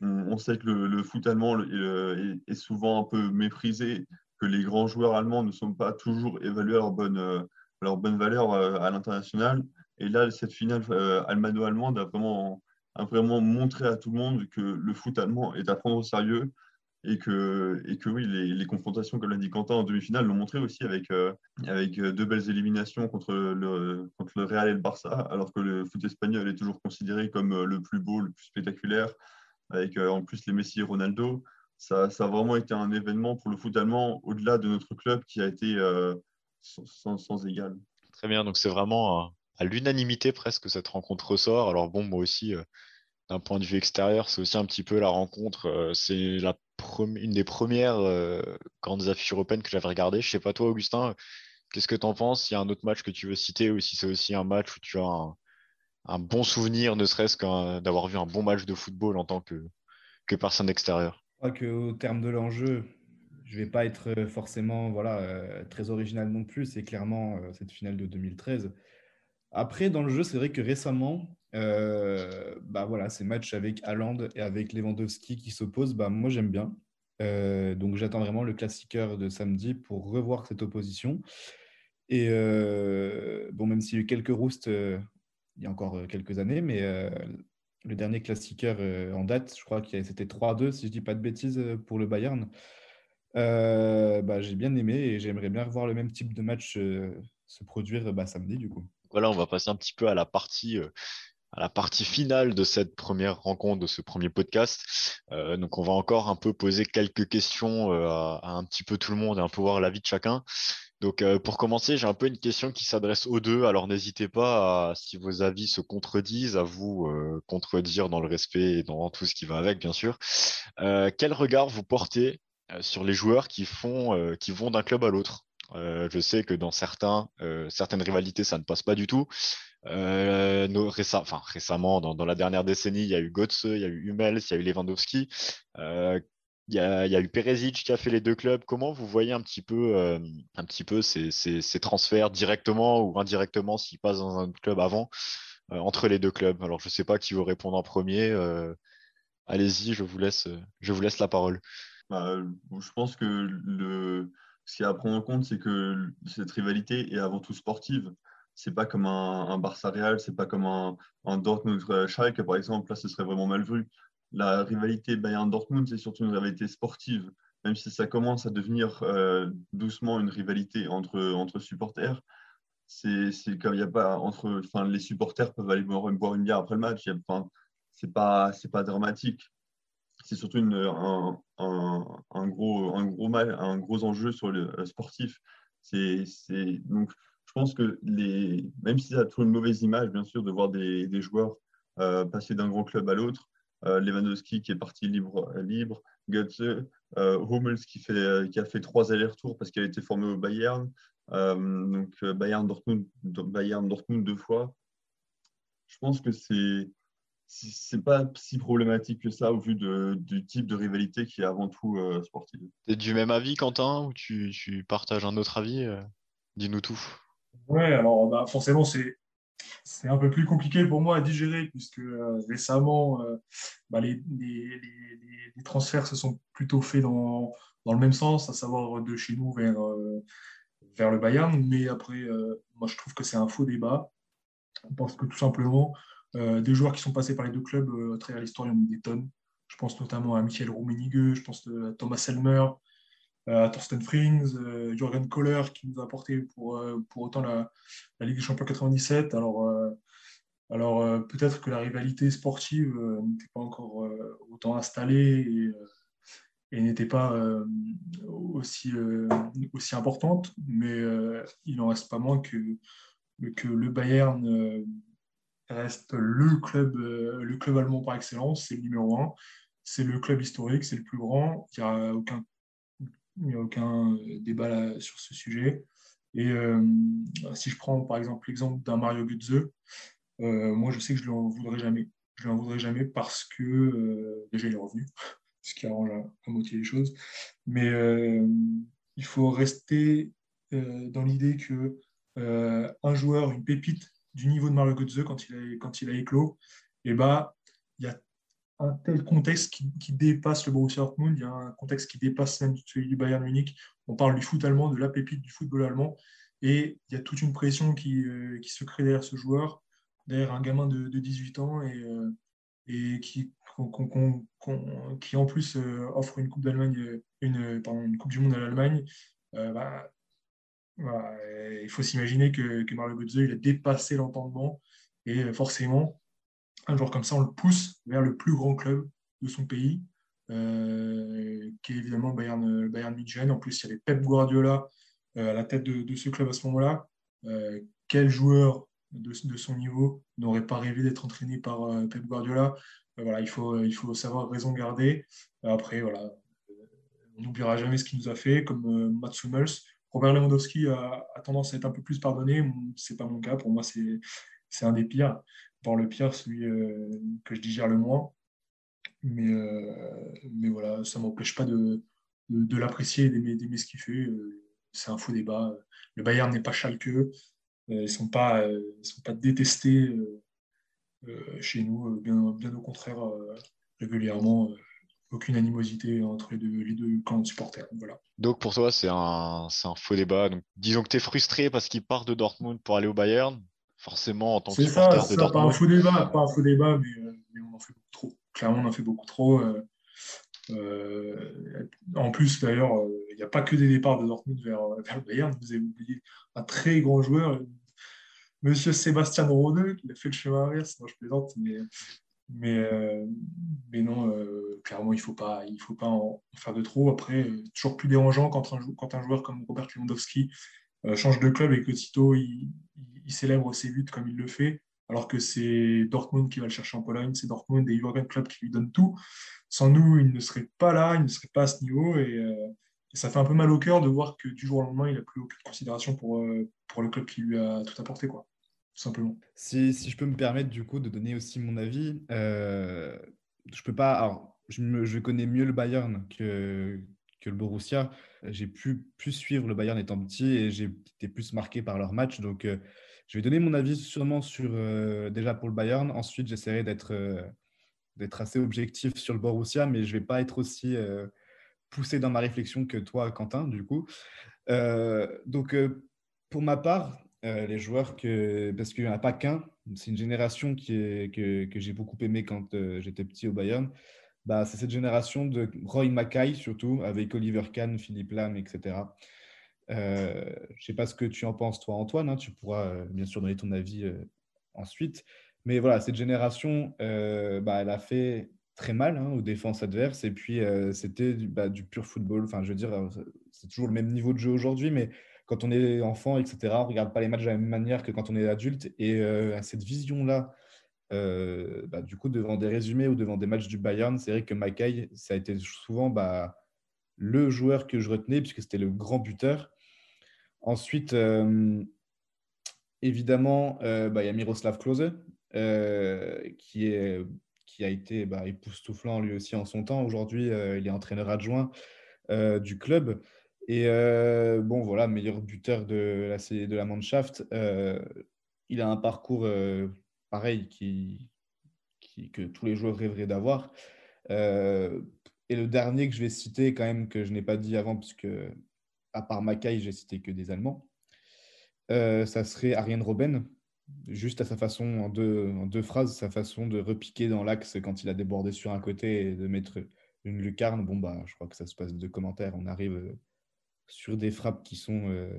On, sait que le, foot allemand est, souvent un peu méprisé, que les grands joueurs allemands ne sont pas toujours évalués à leur bonne, bonne valeur euh, à l'international. Et là, cette finale euh, allemano-allemande a vraiment, a vraiment montré à tout le monde que le foot allemand est à prendre au sérieux et que, et que oui, les, confrontations, comme l'a dit Quentin, en demi-finale l'ont montré aussi avec, euh, avec euh, deux belles éliminations contre le, contre le Real et le Barça, alors que le foot espagnol est toujours considéré comme euh, le plus beau, le plus spectaculaire, avec en plus les Messi et Ronaldo. Ça, ça, a vraiment été un événement pour le foot allemand au-delà de notre club qui a été sans, sans, égal. Très bien, donc c'est vraiment à l'unanimité presque cette rencontre ressort. Alors bon, moi aussi, d'un point de vue extérieur, c'est aussi un petit peu la rencontre. c'est la une des premières euh, grandes affiches européennes que j'avais regardées. Je sais pas toi, Augustin, qu'est-ce que tu en penses? Il y a un autre match que tu veux citer ou si c'est aussi un match où tu as un, bon souvenir, ne serait-ce que d'avoir vu un bon match de football en tant que, personne extérieure Je crois qu'au terme de l'enjeu, je vais pas être euh, forcément voilà, euh, très original non plus. C'est clairement cette finale de 2013. Après, dans le jeu, c'est vrai que récemment, euh, bah voilà, ces matchs avec Haaland et avec Lewandowski qui s'opposent, bah moi j'aime bien. donc j'attends vraiment le classiqueur de samedi pour revoir cette opposition. Et bon, même s'il y a eu quelques roustes il y a encore quelques années, mais le dernier classiqueur en date, je crois que c'était 3-2, si je ne dis pas de bêtises, pour le Bayern. bah, j'ai bien aimé et j'aimerais bien revoir le même type de match se produire bah, samedi du coup. Voilà, on va passer un petit peu à la partie à la partie finale de cette première rencontre, de ce premier podcast. Euh, donc, on va encore un peu poser quelques questions euh, à, un petit peu tout le monde et un peu voir l'avis de chacun. Donc, euh, pour commencer, j'ai un peu une question qui s'adresse aux deux. Alors, n'hésitez pas, à, si vos avis se contredisent, à vous contredire dans le respect et dans tout ce qui va avec, bien sûr. quel regard vous portez sur les joueurs qui, font, qui vont d'un club à l'autre? Je sais que dans certains, certaines rivalités, ça ne passe pas du tout. Euh, récemment, dans, la dernière décennie, il y a eu Götze, il y a eu Hummels, il y a eu Lewandowski. Euh, il y, a, il y, a, eu Peresic qui a fait les deux clubs. Comment vous voyez un petit peu, euh, ces, transferts directement ou indirectement s'ils passent dans un club avant entre les deux clubs? Alors, je ne sais pas qui veut répondre en premier. Allez-y, je vous laisse, la parole. Bah, je pense que ce qu'il y a à prendre en compte, c'est que cette rivalité est avant tout sportive c'est pas comme un, Barça Real, c'est pas comme un, un Dortmund Schalke par exemple. Là, ce serait vraiment mal vu. La rivalité Bayern-Dortmund, c'est surtout une rivalité sportive, même si ça commence à devenir euh, doucement une rivalité entre, entre supporters. C'est comme il y a pas entre, enfin, les supporters peuvent aller boire, une bière après le match. Enfin, c'est pas c'est pas dramatique. C'est surtout une, un, un, gros un gros mal, un gros enjeu sur le sportif. C'est donc pense que les, même si ça a toujours une mauvaise image, bien sûr, de voir des, joueurs euh, passer d'un grand club à l'autre, euh, Lewandowski qui est parti libre, libre Götze, euh, qui, a fait trois allers-retours parce qu'il a été formé au Bayern, euh, donc Bayern Dortmund, Bayern Dortmund deux fois. Je pense que c'est c'est pas si problématique que ça au vu du type de rivalité qui est avant tout sportive. Tu es du même avis, Quentin, ou tu partages un autre avis Dis-nous tout. Ouais, alors bah, forcément, c'est c'est un peu plus compliqué pour moi à digérer puisque euh, récemment, euh, bah, les, les, les, transferts se sont plutôt faits dans, dans, le même sens, à savoir de chez nous vers, euh, vers le Bayern. Mais après, moi, je trouve que c'est un faux débat. Parce que tout simplement, des joueurs qui sont passés par les deux clubs à travers l'histoire, il y en a des tonnes. Je pense notamment à Michael Rummenigge, je pense à Thomas Elmer, à Thorsten Frings, euh, Jürgen Kohler qui nous a apporté pour, euh, pour autant la, la, Ligue des Champions 97. Alors, euh, alors peut-être que la rivalité sportive n'était pas encore autant installée et, et n'était pas aussi, aussi importante, mais il n'en reste pas moins que, que le Bayern reste le club, le club allemand par excellence, c'est le numéro un, c'est le club historique, c'est le plus grand, il n'y a aucun il n'y a aucun euh, débat sur ce sujet. Et euh, si je prends par exemple l'exemple d'un Mario Götze, euh, moi je sais que je ne lui en voudrais jamais. Je ne lui en voudrais jamais parce que déjà il est revenu, *laughs* ce qui arrange à, moitié les choses. Mais il faut rester dans l'idée que un joueur, une pépite du niveau de Mario Götze quand il a, quand il a éclos, eh bah, il y a un tel contexte qui, dépasse le Borussia Dortmund, il y a un contexte qui dépasse même celui du Bayern Munich. On parle du foot allemand, de la pépite du football allemand, et il y a toute une pression qui, euh, se crée derrière ce joueur, derrière un gamin de, 18 ans, et, euh, qui, qui en plus euh, offre une Coupe d'Allemagne, une Coupe du Monde à l'Allemagne. Bah, il faut s'imaginer que, que Mario Götze il a dépassé l'entendement, et forcément, un joueur comme ça, on le pousse vers le plus grand club de son pays, euh, qui est évidemment Bayern, Bayern München. En plus, il y avait Pep Guardiola euh, à la tête de, ce club à ce moment-là. Euh, quel joueur de, son niveau n'aurait pas rêvé d'être entraîné par Pep Guardiola? Voilà, il, faut, savoir raison garder. Après, voilà, on n'oubliera jamais ce qu'il nous a fait, comme Mats Hummels. Robert Lewandowski a, a, tendance à être un peu plus pardonné. Ce n'est pas mon cas. Pour moi, c'est un des pires le pire, celui euh, que je digère le moins. Mais, euh, mais voilà, ça ne m'empêche pas de, de, l'apprécier et d'aimer ce qu'il fait. Euh, c'est un faux débat. Le Bayern n'est pas Schalke. ils ne sont, pas, sont pas détestés chez nous, bien, bien au contraire, régulièrement aucune animosité entre les deux, les deux camps de supporters. Voilà. Donc pour toi, c'est un, un, faux débat. Donc, disons que tu es frustré parce qu'il part de Dortmund pour aller au Bayern. Forcément, en tant que supporter ça, de Dortmund. Pas un faux débat, pas un faux débat mais, euh, mais, on en fait beaucoup trop. Clairement, on en fait beaucoup trop. Euh, euh, en plus, d'ailleurs, il n'y a pas que des départs de Dortmund vers, vers le Bayern. Vous avez oublié un très grand joueur, Monsieur Sébastien Rode, qui a fait le chemin inverse. Moi, je plaisante, mais mais, euh, mais non, euh, clairement, il ne faut pas, il faut pas en faire de trop. Après, toujours plus dérangeant quand un, quand un joueur comme Robert Lewandowski change de club et que Tito il, il, célèbre ses buts comme il le fait, alors que c'est Dortmund qui va le chercher en Pologne, c'est Dortmund et Jurgen Club qui lui donnent tout. Sans nous, il ne serait pas là, il ne serait pas à ce niveau. Et, et ça fait un peu mal au cœur de voir que du jour au lendemain, il n'a plus aucune considération pour, pour le club qui lui a tout apporté. Quoi simplement. Si, si, je peux me permettre du coup de donner aussi mon avis, euh, je peux pas. Je, je, connais mieux le Bayern que, le Borussia. J'ai pu plus suivre le Bayern étant petit et j'ai été plus marqué par leur match. Donc, euh, je vais donner mon avis sûrement sur euh, déjà pour le Bayern. Ensuite, j'essaierai d'être assez objectif sur le Borussia, mais je vais pas être aussi poussé dans ma réflexion que toi, Quentin, du coup. donc, pour ma part, euh, les joueurs que, parce qu'il n'y en a pas qu'un. C'est une génération qui que, que j'ai beaucoup aimé quand euh, j'étais petit au Bayern. Bah, c'est cette génération de Roy Mackay, surtout, avec Oliver Kahn, Philippe Lam, etc. Euh, je ne sais pas ce que tu en penses, toi, Antoine. Hein, tu pourras bien sûr donner ton avis ensuite. Mais voilà, cette génération, bah, elle a fait très mal hein, aux défenses adverses. Et puis, c'était bah, du pur football. Enfin, je veux dire, c'est toujours le même niveau de jeu aujourd'hui, mais quand on est enfant, etc., on ne regarde pas les matchs de la même manière que quand on est adulte. Et euh, cette vision-là, euh, bah, du coup, devant des résumés ou devant des matchs du Bayern, c'est vrai que Mackay, ça a été souvent bah, le joueur que je retenais, puisque c'était le grand buteur. Ensuite, euh, évidemment, bah, il y a Miroslav Klose, qui, est, qui a été époustouflant lui aussi en son temps. Aujourd'hui, il est entraîneur adjoint du club. Et euh, bon, voilà, meilleur buteur de la, de la Mannschaft. Euh, il a un parcours euh, pareil qui, que tous les joueurs rêveraient d'avoir. et le dernier que je vais citer, quand même, que je n'ai pas dit avant, puisque à part Mackay, j'ai cité que des Allemands, ça serait Ariane Robben. Juste à sa façon, en deux, phrases, sa façon de repiquer dans l'axe quand il a débordé sur un côté et de mettre une lucarne. Bon, bah, je crois que ça se passe de commentaires. On arrive sur des frappes qui sont, euh,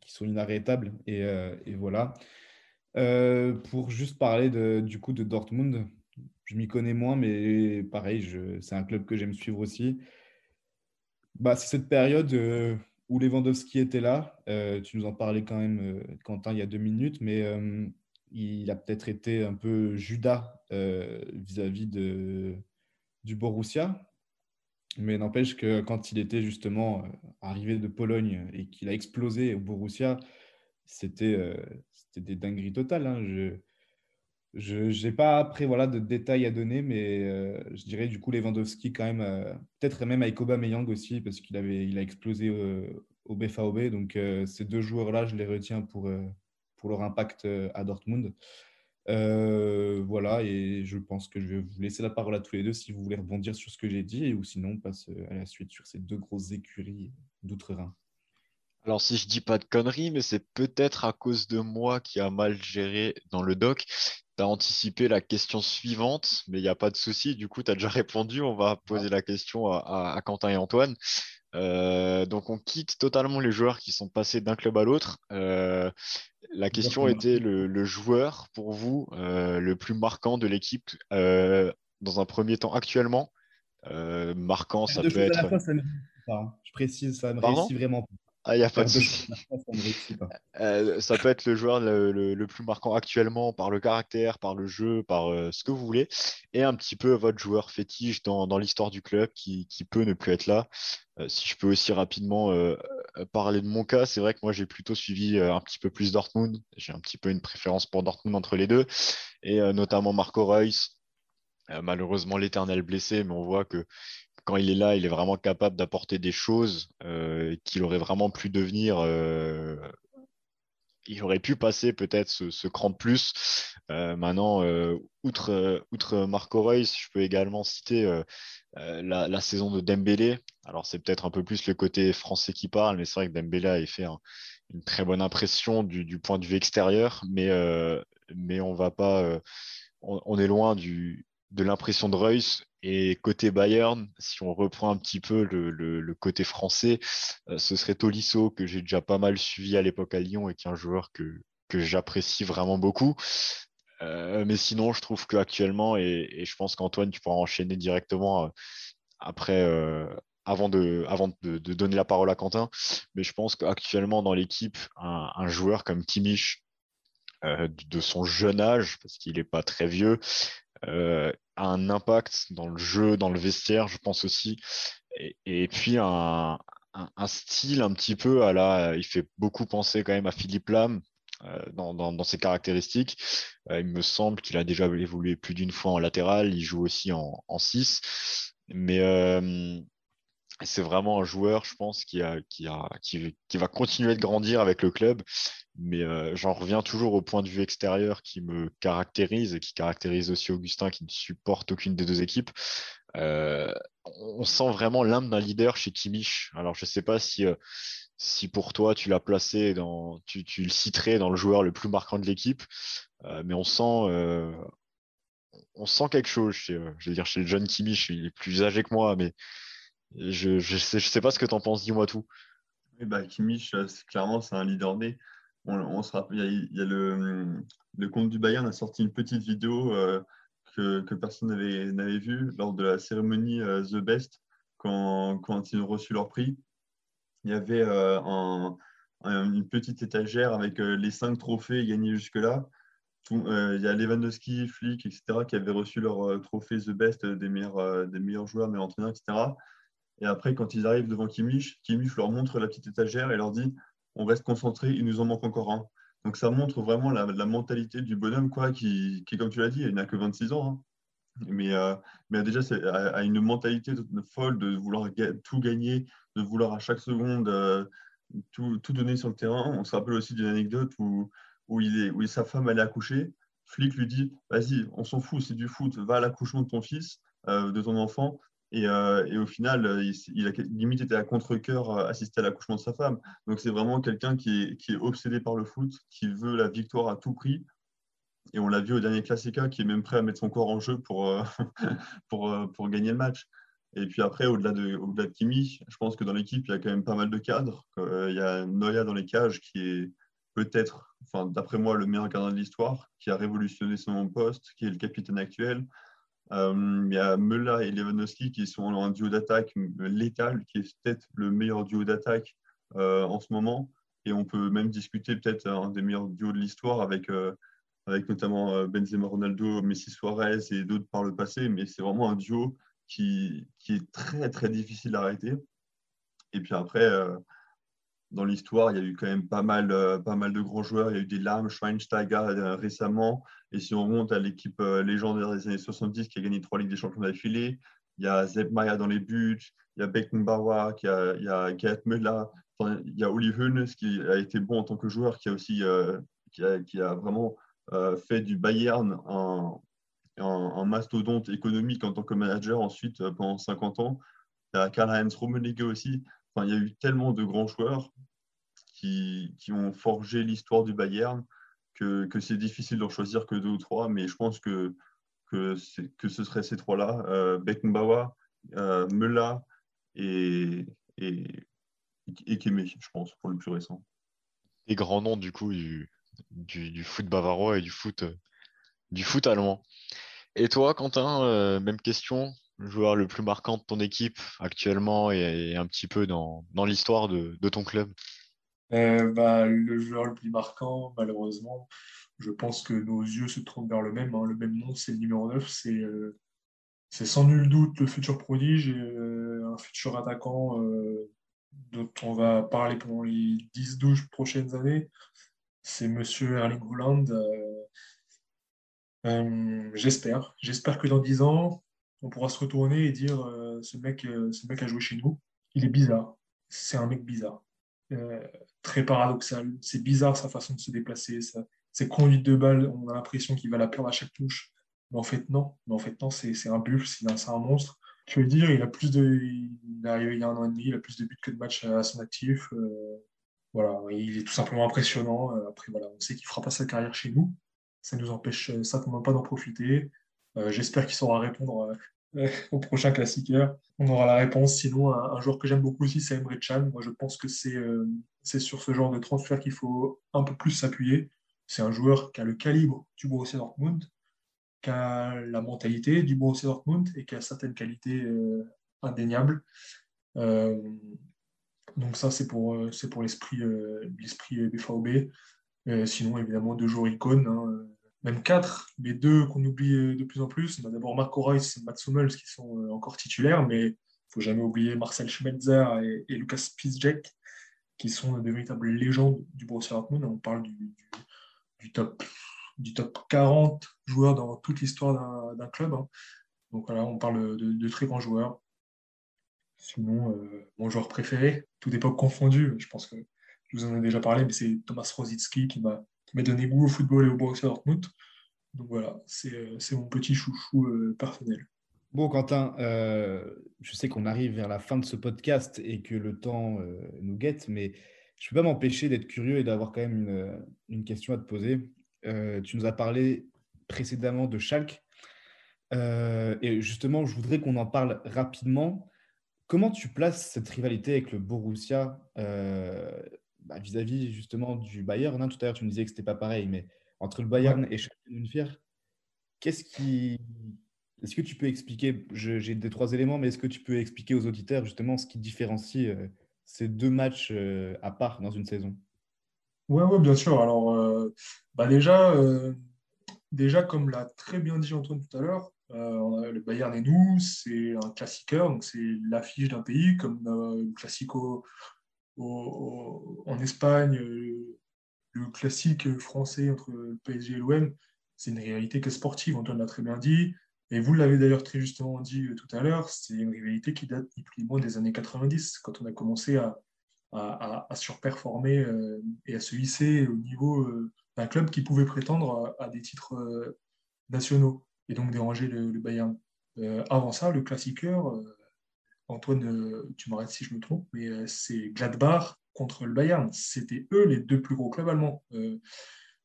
qui sont inarrêtables. Euh, et voilà. Euh, pour juste parler de, du coup de Dortmund, je m'y connais moins, mais pareil, c'est un club que j'aime suivre aussi. Bah, c'est cette période où Lewandowski était là. tu nous en parlais quand même, Quentin, il y a deux minutes, mais il a peut-être été un peu Judas vis-à-vis de, du Borussia. Mais n'empêche que quand il était justement euh, arrivé de Pologne et qu'il a explosé au Borussia, c'était euh, des dingueries totales. Hein. Je n'ai pas après voilà, de détails à donner, mais euh, je dirais du coup Lewandowski quand même, peut-être même avec Aubameyang aussi, parce qu'il avait, il a explosé au BFAOB. Donc ces deux joueurs-là, je les retiens pour, pour leur impact à Dortmund. Euh, voilà, et je pense que je vais vous laisser la parole à tous les deux si vous voulez rebondir sur ce que j'ai dit, ou sinon on passe euh, à la suite sur ces deux grosses écuries d'outre-Rhin. Alors si je dis pas de conneries, mais c'est peut-être à cause de moi qui a mal géré dans le doc. Tu as anticipé la question suivante, mais il n'y a pas de souci. Du coup, tu as déjà *laughs* répondu. On va poser la question à Quentin et Antoine. Euh, donc on quitte totalement les joueurs qui sont passés d'un club à l'autre. Euh, la question était le, joueur pour vous euh, le plus marquant de l'équipe dans un premier temps actuellement. marquant, ça peut être. Hein. Je précise, ça ne réussit vraiment pas. Ah, il a pas de *laughs* euh, ça peut être le joueur le, plus marquant actuellement par le caractère, par le jeu, par euh, ce que vous voulez, et un petit peu votre joueur fétiche dans, l'histoire du club qui, peut ne plus être là. Euh, si je peux aussi rapidement parler de mon cas, c'est vrai que moi j'ai plutôt suivi un petit peu plus Dortmund. J'ai un petit peu une préférence pour Dortmund entre les deux, et notamment Marco Reus. malheureusement l'éternel blessé, mais on voit que quand il est là, il est vraiment capable d'apporter des choses euh, qu'il aurait vraiment pu devenir euh, il aurait pu passer peut-être ce, cran de plus. maintenant, outre, outre Marco Reus, je peux également citer la, saison de Dembélé. Alors, c'est peut-être un peu plus le côté français qui parle, mais c'est vrai que Dembélé a fait une très bonne impression du, point de vue extérieur, mais, mais on va pas. On, est loin du, de l'impression de Reus. Et côté Bayern, si on reprend un petit peu le, côté français, euh, ce serait Tolisso, que j'ai déjà pas mal suivi à l'époque à Lyon et qui est un joueur que, j'apprécie vraiment beaucoup. Euh, mais sinon, je trouve qu'actuellement, et, et je pense qu'Antoine, tu pourras enchaîner directement euh, après, avant, de, donner la parole à Quentin, mais je pense qu'actuellement dans l'équipe, un, joueur comme Kimmich, de son jeune âge, parce qu'il n'est pas très vieux, euh, un impact dans le jeu, dans le vestiaire, je pense aussi. Et, puis un, style un petit peu à la. Il fait beaucoup penser quand même à Philippe Lam. Euh, dans, ses caractéristiques. Euh, il me semble qu'il a déjà évolué plus d'une fois en latéral. Il joue aussi en, 6. Mais c'est vraiment un joueur, je pense, qui, a, qui, a, qui, va continuer de grandir avec le club. Mais euh, j'en reviens toujours au point de vue extérieur qui me caractérise et qui caractérise aussi Augustin qui ne supporte aucune des deux équipes. Euh, on sent vraiment l'âme d'un leader chez Kimmich. Alors je ne sais pas si, euh, si pour toi tu l'as placé dans, tu, tu, le citerais dans le joueur le plus marquant de l'équipe, mais on sent, on sent quelque chose. Chez, je veux dire chez le jeune Kimmich, il est plus âgé que moi, mais je ne sais, sais pas ce que tu en penses. Dis-moi tout. Oui, bah, Kimmich, clairement, c'est un leader né on, il y a, le, le, compte du Bayern a sorti une petite vidéo euh, que, personne n'avait vue lors de la cérémonie euh, The Best quand, ils ont reçu leur prix. Il y avait euh, une petite étagère avec les cinq trophées gagnés jusque-là. il y a Lewandowski, Flick, etc., qui avaient reçu leur trophée The Best des meilleurs, des meilleurs joueurs, meilleurs entraîneurs, etc. Et après, quand ils arrivent devant Kimmich, Kimmich leur montre la petite étagère et leur dit on reste concentré, il nous en manque encore un. Donc ça montre vraiment la, mentalité du bonhomme, quoi, qui, comme tu l'as dit, il n'a que 26 ans. Hein. Mais, euh, mais déjà, c'est a, une mentalité folle de vouloir tout gagner, de vouloir à chaque seconde euh, tout, donner sur le terrain. On se rappelle aussi d'une anecdote où, où, il est, où sa femme allait accoucher. Flic lui dit Vas-y, on s'en fout, c'est du foot, va à l'accouchement de ton fils, euh, de ton enfant, euh, et, au final, euh, il, a limite été à contre-coeur euh, assister à l'accouchement de sa femme. Donc c'est vraiment quelqu'un qui est, obsédé par le foot, qui veut la victoire à tout prix. Et on l'a vu au dernier Classica, qui est même prêt à mettre son corps en jeu pour, *laughs* pour, gagner le match. Et puis après, au-delà de, au Kimi, je pense que dans l'équipe, il y a quand même pas mal de cadres. il y a Noya dans les cages qui est peut-être, enfin, d'après moi, le meilleur gardien de l'histoire, qui a révolutionné son poste, qui est le capitaine actuel. Euh, il y a Mela et Lewandowski qui sont un duo d'attaque létal, qui est peut-être le meilleur duo d'attaque euh, en ce moment. Et on peut même discuter peut-être un des meilleurs duos de l'histoire avec, euh, avec notamment Benzema Ronaldo, Messi Suarez et d'autres par le passé. Mais c'est vraiment un duo qui, qui, est très très difficile à arrêter. Et puis après, dans l'histoire, il y a eu quand même pas mal, euh, pas mal de grands joueurs. Il y a eu des Lahm, Schweinsteiger euh, récemment. Et si on remonte à l'équipe euh, légendaire des années 70 qui a gagné trois Ligues des Champions d'affilée, il y a Zeb Maya dans les buts, il y a Beckenbauer, il y a, il il y a Uli Hoeneß qui a été bon en tant que joueur, qui a aussi qui, a, vraiment fait du Bayern un, un, mastodonte économique en tant que manager ensuite pendant 50 ans. Il y a Karl-Heinz Rummenigge aussi il y a eu tellement de grands joueurs qui, ont forgé l'histoire du Bayern que, c'est difficile d'en choisir que deux ou trois, mais je pense que, ce serait ces trois-là, euh, Beckenbauer, euh, et, et, je pense, pour le plus récent. Les grands noms du coup du, foot bavarois et du foot, du foot allemand. Et toi, Quentin, euh, même question? Le joueur le plus marquant de ton équipe actuellement et, un petit peu dans, dans l'histoire de, ton club? Euh, bah, Le joueur le plus marquant, malheureusement, je pense que nos yeux se trompent vers le même. Hein. Le même nom, c'est le numéro 9. Euh, c'est sans nul doute le futur prodige, euh, un futur attaquant dont on va parler pendant les 10-12 prochaines années. C'est Monsieur Erling Haaland. J'espère. J'espère que dans 10 ans, on pourra se retourner et dire euh, ce, mec, euh, ce mec a joué chez nous, il est bizarre. C'est un mec bizarre. très paradoxal. C'est bizarre sa façon de se déplacer, ses conduites de balle, on a l'impression qu'il va la perdre à chaque touche. Mais en fait, non. Mais en fait, non, c'est un buff, c'est un, monstre. Je veux dire, il a plus de. Il est arrivé il y a un an et demi, il a plus de buts que de matchs à son actif. voilà, il est tout simplement impressionnant. Après, voilà, on sait qu'il ne fera pas sa carrière chez nous. Ça ne nous empêche certainement pas d'en profiter. J'espère qu'il saura répondre *laughs* au prochain classiqueur. On aura la réponse. Sinon, un, joueur que j'aime beaucoup aussi, c'est Emre Can. Moi, je pense que euh, c'est sur ce genre de transfert qu'il faut un peu plus s'appuyer. C'est un joueur qui a le calibre du Borussia Dortmund, qui a la mentalité du Borussia Dortmund et qui a certaines qualités euh, indéniables. Euh, donc ça, c'est pour, pour l'esprit l'esprit BVB. sinon, évidemment, deux joueurs icônes. Hein, même quatre, mais deux qu'on oublie euh, de plus en plus. On a d'abord Marco Reus et Mats Hummels qui sont euh, encore titulaires, mais il ne faut jamais oublier Marcel Schmetzer et, Lucas Piszczek qui sont de véritables légendes du Borussia Dortmund. On parle du, top, du top 40 joueurs dans toute l'histoire d'un club. Hein. Donc voilà, on parle de, très grands joueurs. Sinon, euh, mon joueur préféré, toute époque confondue, je pense que je vous en ai déjà parlé, mais c'est Thomas Rosicki qui m'a qui m'a donné goût au football et au Borussia Dortmund. Donc voilà, c'est euh, mon petit chouchou euh, personnel. Bon, Quentin, euh, je sais qu'on arrive vers la fin de ce podcast et que le temps nous guette, mais je ne peux pas m'empêcher d'être curieux et d'avoir quand même une, une, question à te poser. tu nous as parlé précédemment de Schalke. et justement, je voudrais qu'on en parle rapidement. Comment tu places cette rivalité avec le Borussia bah, vis-à-vis justement du Bayern. Hein, tout à l'heure, tu me disais que ce n'était pas pareil, mais entre le Bayern et Schalke qu'est-ce qui. Est-ce que tu peux expliquer, j'ai des trois éléments, mais est-ce que tu peux expliquer aux auditeurs justement ce qui différencie euh, ces deux matchs euh, à part dans une saison? Oui, ouais, bien sûr. Alors, euh, bah déjà, déjà, comme l'a très bien dit Antoine tout à l'heure, le Bayern et nous, c'est un classiqueur, donc c'est l'affiche d'un pays, comme le Classico en Espagne, euh, le classique français entre le PSG et l'OM, c'est une réalité que sportive, Antoine l'a très bien dit. Et vous l'avez d'ailleurs très justement dit euh, tout à l'heure, c'est une rivalité qui date ni plus ni moins des années 90, quand on a commencé à, à, surperformer euh, et à se hisser au niveau d'un club qui pouvait prétendre à, des titres nationaux et donc déranger le, Bayern. avant ça, le classiqueur, Antoine, euh, tu m'arrêtes si je me trompe, mais euh, c'est Gladbach contre le Bayern. C'était eux les deux plus gros clubs allemands. Euh,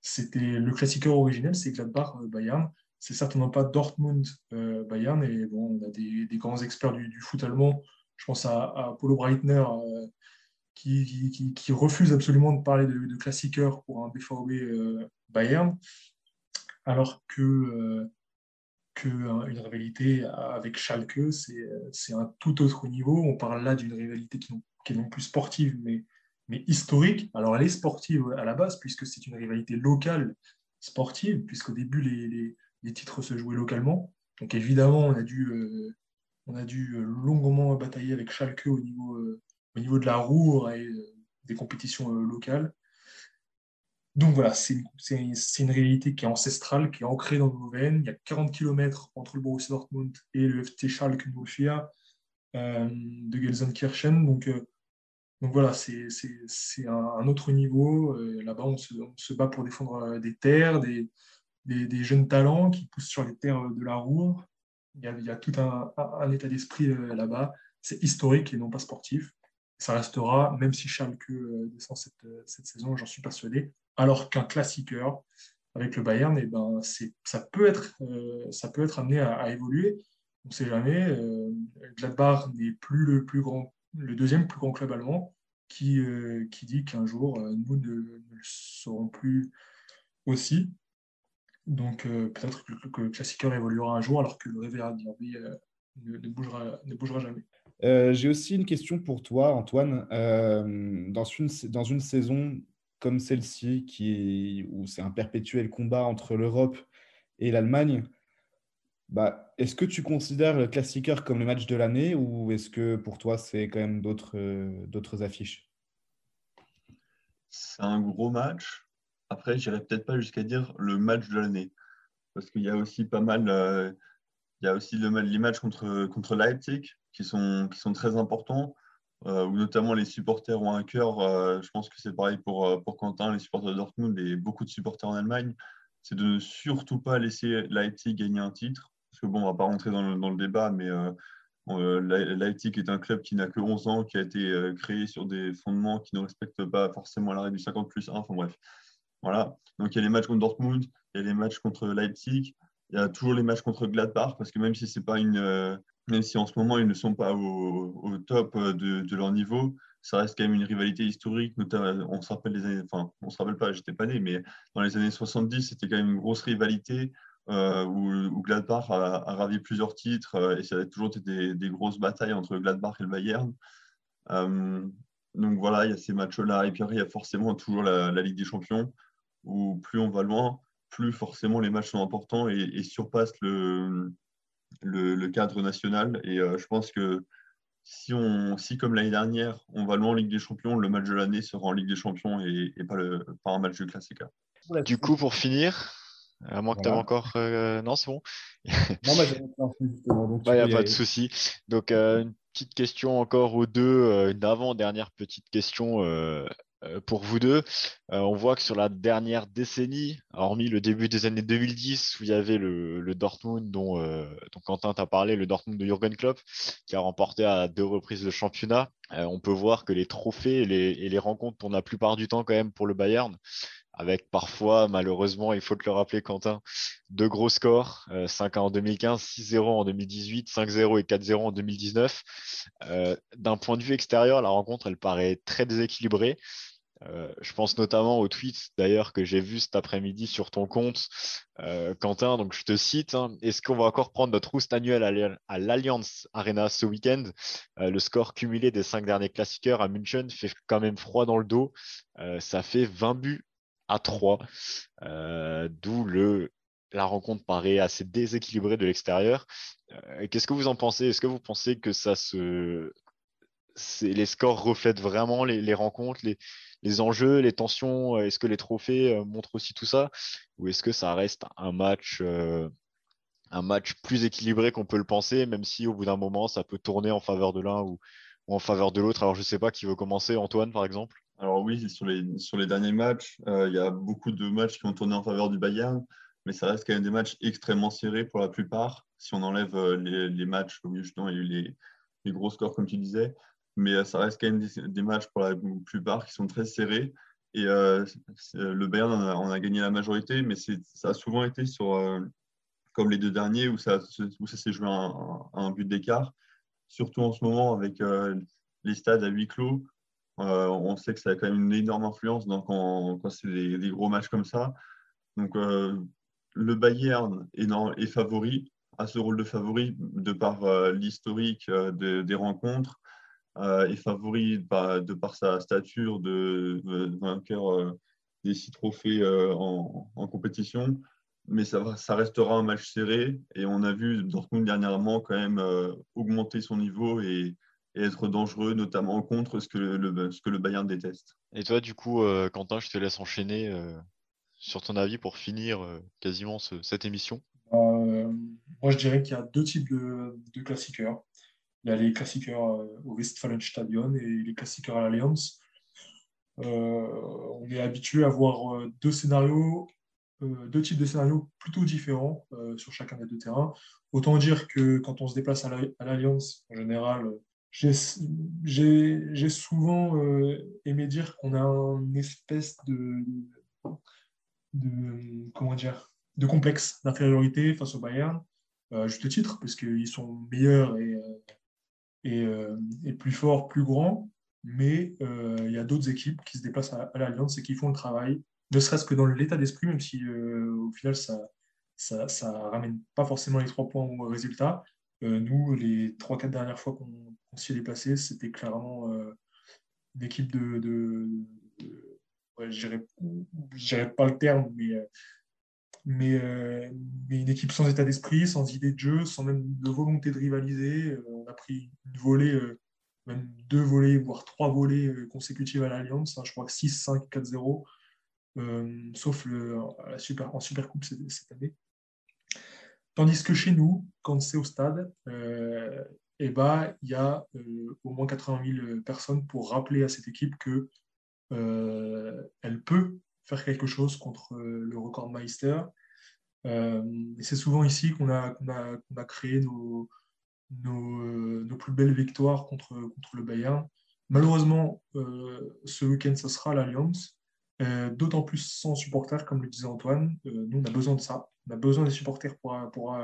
c'était le classiqueur originel, c'est Gladbach-Bayern. C'est certainement pas Dortmund-Bayern. et bon, on a des, grands experts du, foot allemand. Je pense à, Paulo Breitner, qui, refuse absolument de parler de, de classiqueur pour un BVB Bayern, alors que qu'une hein, rivalité avec Schalke, c'est un tout autre niveau. On parle là d'une rivalité qui, est non plus sportive, mais, historique. Alors, elle est sportive à la base, puisque c'est une rivalité locale sportive, puisqu'au début, les, titres se jouaient localement. Donc, évidemment, on a dû, euh, dû longuement batailler avec Schalke au niveau, euh, de la roue et euh, des compétitions locales. Donc voilà, c'est une réalité qui est ancestrale, qui est ancrée dans nos veines. Il y a 40 km entre le Borussia Dortmund et le FT Schalke 04 euh, de Gelsenkirchen. Donc, euh, voilà, c'est un, autre niveau. Euh, là-bas, on, se, bat pour défendre des terres, des, jeunes talents qui poussent sur les terres de la roue. Il y a, tout un, état d'esprit là-bas. C'est historique et non pas sportif. Ça restera, même si Schalke descend cette saison, j'en suis persuadé alors qu'un classiqueur avec le Bayern, eh ben, ça, peut être, euh, ça peut être amené à, évoluer. On ne sait jamais. Euh, Gladbach n'est plus le, plus grand, le deuxième plus grand club allemand qui, euh, qui dit qu'un jour, nous ne, le serons plus aussi. Donc peut-être que, le classiqueur évoluera un jour alors que le Réveil ne, ne, bougera, ne bougera jamais. J'ai aussi une question pour toi, Antoine. dans, une, dans une saison comme celle-ci, qui où c'est un perpétuel combat entre l'Europe et l'Allemagne, bah, est-ce que tu considères le classiqueur comme le match de l'année ou est-ce que pour toi, c'est quand même d'autres, euh, affiches? C'est un gros match. Après, je n'irai peut-être pas jusqu'à dire le match de l'année. Parce qu'il y a aussi pas mal. Euh, il y a aussi le, les matchs contre, contre Leipzig qui sont, qui sont très importants. Où notamment les supporters ont un cœur. je pense que c'est pareil pour, pour Quentin, les supporters de Dortmund et beaucoup de supporters en Allemagne. C'est de ne surtout pas laisser Leipzig gagner un titre. Parce que bon, on ne va pas rentrer dans le, dans le débat, mais euh, Leipzig est un club qui n'a que 11 ans, qui a été euh, créé sur des fondements qui ne respectent pas forcément la règle du 50 plus 1. Enfin bref. Voilà. Donc il y a les matchs contre Dortmund, il y a les matchs contre Leipzig, il y a toujours les matchs contre Gladbach, parce que même si c'est pas une, euh, même si en ce moment ils ne sont pas au, top de, leur niveau, ça reste quand même une rivalité historique. Notamment, on se rappelle les années, enfin, on se rappelle pas, j'étais pas né, mais dans les années 70, c'était quand même une grosse rivalité euh, où, Gladbach a, ravi plusieurs titres euh, et ça a toujours été des, grosses batailles entre Gladbach et le Bayern. Euh, donc voilà, il y a ces matchs-là. Et puis il y a forcément toujours la, Ligue des Champions, où plus on va loin, plus forcément les matchs sont importants et, surpassent le, le, cadre national. Et je pense que si, on, si comme l'année dernière, on va loin en Ligue des Champions, le match de l'année sera en Ligue des Champions et, pas, le, pas un match de classique. Du coup, pour finir, à moins que tu encore. Euh, non, c'est bon. non, bah, il n'y a pas de souci. Donc, euh, une petite question encore aux deux, euh, une avant-dernière petite question pour vous deux. on voit que sur la dernière décennie, hormis le début des années 2010, où il y avait le, Dortmund dont, dont Quentin t'a parlé, le Dortmund de Jürgen Klopp, qui a remporté à deux reprises le championnat, on peut voir que les trophées et les, rencontres tournent la plupart du temps quand même pour le Bayern avec parfois, malheureusement, il faut te le rappeler, Quentin, deux gros scores, 5-1 euh, en 2015, 6-0 en 2018, 5-0 et 4-0 en 2019. Euh, d'un point de vue extérieur, la rencontre, elle paraît très déséquilibrée. Euh, je pense notamment au tweet d'ailleurs que j'ai vu cet après-midi sur ton compte, Quentin. Donc je te cite hein, Est-ce qu'on va encore prendre notre rouste annuelle à l'Alliance Arena ce week-end? Le score cumulé des cinq derniers classiqueurs à München fait quand même froid dans le dos. ça fait 20 buts à 3, euh, d'où le la rencontre paraît assez déséquilibrée de l'extérieur. Euh, qu'est-ce que vous en pensez? Est-ce que vous pensez que ça se les scores reflètent vraiment les, rencontres, enjeux, les tensions Est-ce que les trophées euh, montrent aussi tout ça? Ou est-ce que ça reste un match, un match plus équilibré qu'on peut le penser, même si au bout d'un moment, ça peut tourner en faveur de l'un ou, en faveur de l'autre? Alors, je ne sais pas qui veut commencer, Antoine, par exemple? Alors oui, sur les, les derniers matchs, euh, il y a beaucoup de matchs qui ont tourné en faveur du Bayern, mais ça reste quand même des matchs extrêmement serrés pour la plupart, si on enlève euh, les, matchs où justement il y eu les, les, gros scores comme tu disais, mais euh, ça reste quand même des, matchs pour la plupart qui sont très serrés. Et le Bayern en a, gagné la majorité, mais ça a souvent été sur, comme les deux derniers, où ça, où ça s'est joué à un, but d'écart, surtout en ce moment avec les stades à huis clos euh, on sait que ça a quand même une énorme influence donc quand, c'est des, gros matchs comme ça. Donc, euh, le Bayern est, favori, a ce rôle de favori de par euh, l'historique des rencontres, est favori de par sa stature de, vainqueur des six trophées en, compétition. Mais ça, ça, restera un match serré et on a vu Dortmund dernièrement quand même augmenter son niveau et, et être dangereux, notamment contre ce que le, ce que le Bayern déteste. Et toi, du coup, euh, Quentin, je te laisse enchaîner euh, sur ton avis pour finir euh, quasiment cette émission. moi, je dirais qu'il y a deux types de, de classiqueurs. Il y a les classiqueurs au Westfalenstadion et les classiqueurs à l'Alliance. on est habitué à voir deux scénarios, deux types de scénarios plutôt différents sur chacun des deux terrains. Autant dire que quand on se déplace à l'Alliance, en général, j'ai souvent euh, aimé dire qu'on a une espèce de, comment dire, de complexe d'infériorité face au Bayern, euh, juste titre, parce qu'ils sont meilleurs et, euh, et, et, plus forts, plus grands, mais il y a d'autres équipes qui se déplacent à, l'Alliance et qui font le travail, ne serait-ce que dans l'état d'esprit, même si au final ça ça, ramène pas forcément les trois points au résultat, euh, nous, les trois, quatre dernières fois qu'on s'y est déplacé, c'était clairement euh, une équipe de. de, dirais pas le terme, euh, mais, mais, une équipe sans état d'esprit, sans idée de jeu, sans même de volonté de rivaliser. On a pris une volée, même deux volées, voire trois volées consécutives à l'Alliance. Hein, je crois que 6, 5, 4, 0. sauf le, la super, en Supercoupe cette année. Tandis que chez nous, quand c'est au stade, euh, eh ben, il y a au moins 80 000 personnes pour rappeler à cette équipe que elle peut faire quelque chose contre le record Meister. c'est souvent ici qu'on a, a, a, créé nos, nos, nos, plus belles victoires contre, contre le Bayern. Malheureusement, ce week-end, ce sera l'Alliance. Euh, d'autant plus sans supporters, comme le disait Antoine. Euh, nous, on a besoin de ça. On a besoin des supporters pour, pour,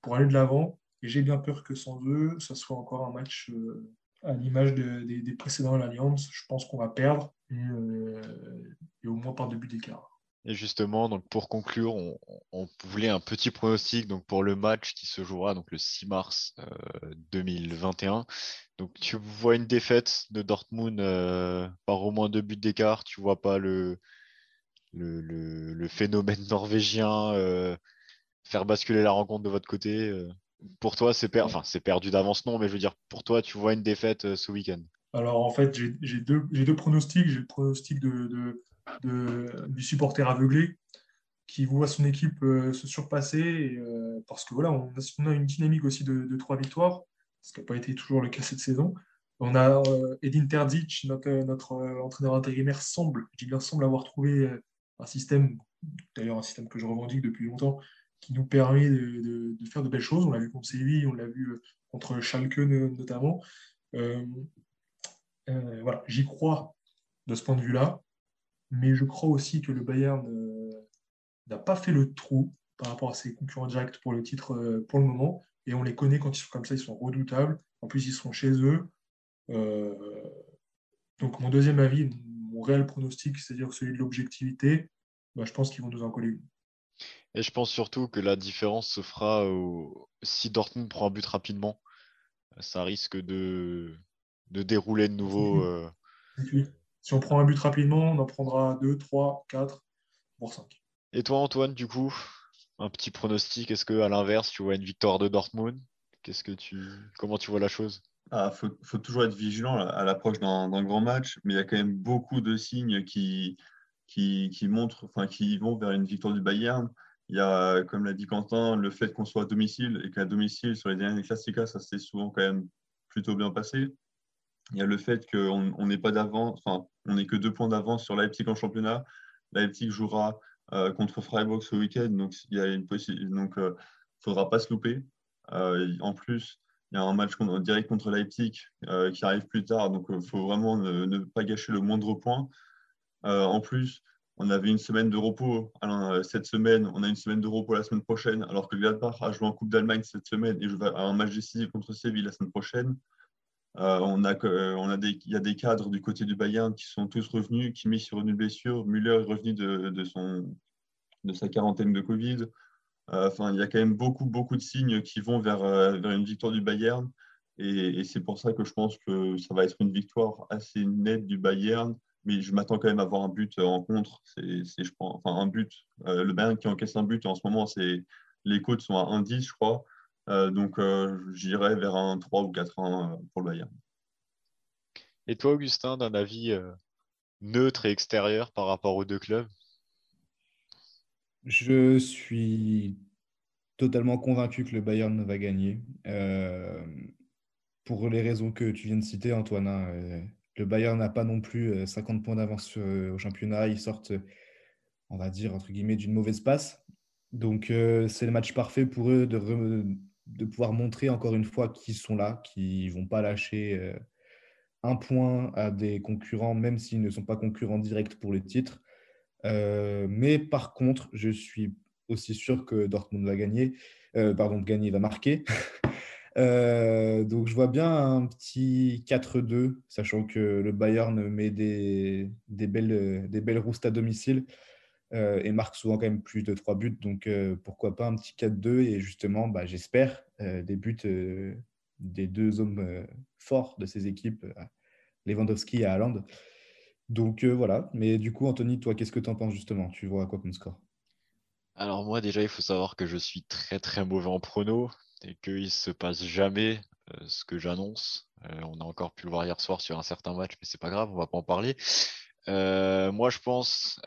pour aller de l'avant. Et j'ai bien peur que sans eux, ça soit encore un match euh, à l'image des précédents l'Alliance. Je pense qu'on va perdre et, au moins par deux buts d'écart. Et justement, donc pour conclure, on, voulait un petit pronostic donc pour le match qui se jouera donc le 6 mars 2021. Donc tu vois une défaite de Dortmund euh, par au moins deux buts d'écart. Tu vois pas le, le, phénomène *laughs* norvégien euh, faire basculer la rencontre de votre côté. Euh. Pour toi, c'est enfin, perdu d'avance, non, mais je veux dire, pour toi, tu vois une défaite ce week-end? Alors en fait, j'ai deux, deux, pronostics. J'ai le pronostic de, du supporter aveuglé qui voit son équipe se surpasser parce que voilà, on a, une dynamique aussi de trois victoires ce qui n'a pas été toujours le cas cette saison. On a euh, Edin Terzic, notre, euh, entraîneur intérimaire, semble, je semble avoir trouvé euh, un système, d'ailleurs un système que je revendique depuis longtemps, qui nous permet de, faire de belles choses. On l'a vu contre Séville, on l'a vu contre Schalke notamment. voilà, j'y crois de ce point de vue-là, mais je crois aussi que le Bayern n'a pas fait le trou par rapport à ses concurrents directs pour le titre pour le moment. Et on les connaît quand ils sont comme ça, ils sont redoutables. En plus, ils sont chez eux. Euh, donc, mon deuxième avis, mon réel pronostic, c'est-à-dire celui de l'objectivité, bah, je pense qu'ils vont nous en coller une. Et je pense surtout que la différence se fera si Dortmund prend un but rapidement. Ça risque de, de dérouler de nouveau. Euh, si on prend un but rapidement, on en prendra 2, 3, 4, voire 5. Et toi, Antoine, du coup un petit pronostic Est-ce que à l'inverse, tu vois une victoire de Dortmund? Qu'est-ce que tu, comment tu vois la chose? Il ah, faut, toujours être vigilant à l'approche d'un grand match, mais il y a quand même beaucoup de signes qui, qui, montrent, enfin, qui vont vers une victoire du Bayern. Il y a, comme l'a dit Quentin, le fait qu'on soit à domicile et qu'à domicile, sur les derniers Classica, ça s'est souvent quand même plutôt bien passé. Il y a le fait qu'on n'est pas d'avance, enfin, on n'est que deux points d'avance sur Leipzig en championnat. Leipzig jouera euh, contre Freiburg ce week-end. Donc, il y euh, faudra pas se louper. Euh, en plus, il y a un match direct contre Leipzig qui arrive plus tard. Donc, il faut vraiment ne, pas gâcher le moindre point. en plus, on avait une semaine de repos cette semaine, on a une semaine de repos la semaine prochaine, alors que Gladbach a joué en Coupe d'Allemagne cette semaine et joue un match décisif contre Séville la semaine prochaine. On a, on a des, il y a des cadres du côté du Bayern qui sont tous revenus, qui mis sur une blessure. Müller est revenu de, de, son, de sa quarantaine de Covid. Euh, enfin, il y a quand même beaucoup, beaucoup de signes qui vont vers, euh, vers une victoire du Bayern. Et, c'est pour ça que je pense que ça va être une victoire assez nette du Bayern. Mais je m'attends quand même à avoir un but en contre. C'est, je pense, enfin, un but. Euh, le Bayern qui encaisse un but en ce moment, c'est les côtes sont à 1-10, je crois. Donc, j'irai vers un 3 ou 4-1 pour le Bayern. Et toi, Augustin, d'un avis neutre et extérieur par rapport aux deux clubs? Je suis totalement convaincu que le Bayern va gagner. Euh, pour les raisons que tu viens de citer, Antoine, hein, euh, le Bayern n'a pas non plus 50 euh, points d'avance au championnat. Ils sortent, on va dire, entre guillemets, d'une mauvaise passe. Donc, c'est le match parfait pour eux de, de pouvoir montrer encore une fois qu'ils sont là, qu'ils vont pas lâcher un point à des concurrents, même s'ils ne sont pas concurrents directs pour le titre. Euh, mais par contre, je suis aussi sûr que Dortmund va gagner. Euh, pardon, gagner va marquer. *laughs* Euh, donc je vois bien un petit 4-2, sachant que le Bayern met des, des belles, des belles roustes à domicile et marque souvent quand même plus de 3 buts. Donc pourquoi pas un petit 4-2 et justement, bah, j'espère des buts des deux hommes forts de ces équipes, Lewandowski et Haaland. Donc euh, voilà, mais du coup, Anthony, toi, qu'est-ce que tu en penses justement? Tu vois à quoi comme score? Alors moi, déjà, il faut savoir que je suis très très mauvais en prono et qu'il ne se passe jamais euh, ce que j'annonce. Euh, on a encore pu le voir hier soir sur un certain match, mais c'est pas grave, on va pas en parler. Moi, je pense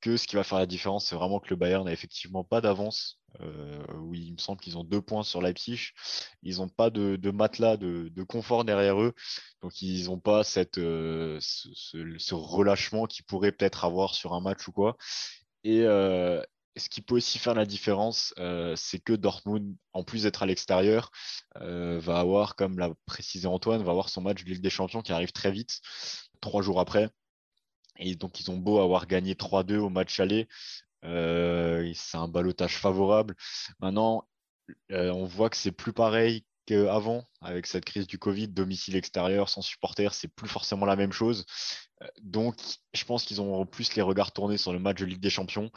que ce qui va faire la différence, c'est vraiment que le Bayern n'a effectivement pas d'avance oui, il me semble qu'ils ont deux points sur Leipzig. Ils n'ont pas de, matelas de, confort derrière eux. Donc, ils n'ont pas cette, ce, relâchement qu'ils pourraient peut-être avoir sur un match ou quoi. Et, ce qui peut aussi faire la différence, euh, c'est que Dortmund, en plus d'être à l'extérieur, euh, va avoir, comme l'a précisé Antoine, va avoir son match de Ligue des Champions qui arrive très vite, trois jours après. Et donc, ils ont beau avoir gagné 3-2 au match aller. Euh, c'est un balotage favorable. Maintenant, on voit que c'est plus pareil qu'avant, avec cette crise du Covid, domicile extérieur, sans supporters, c'est plus forcément la même chose. Donc, je pense qu'ils ont plus les regards tournés sur le match de Ligue des Champions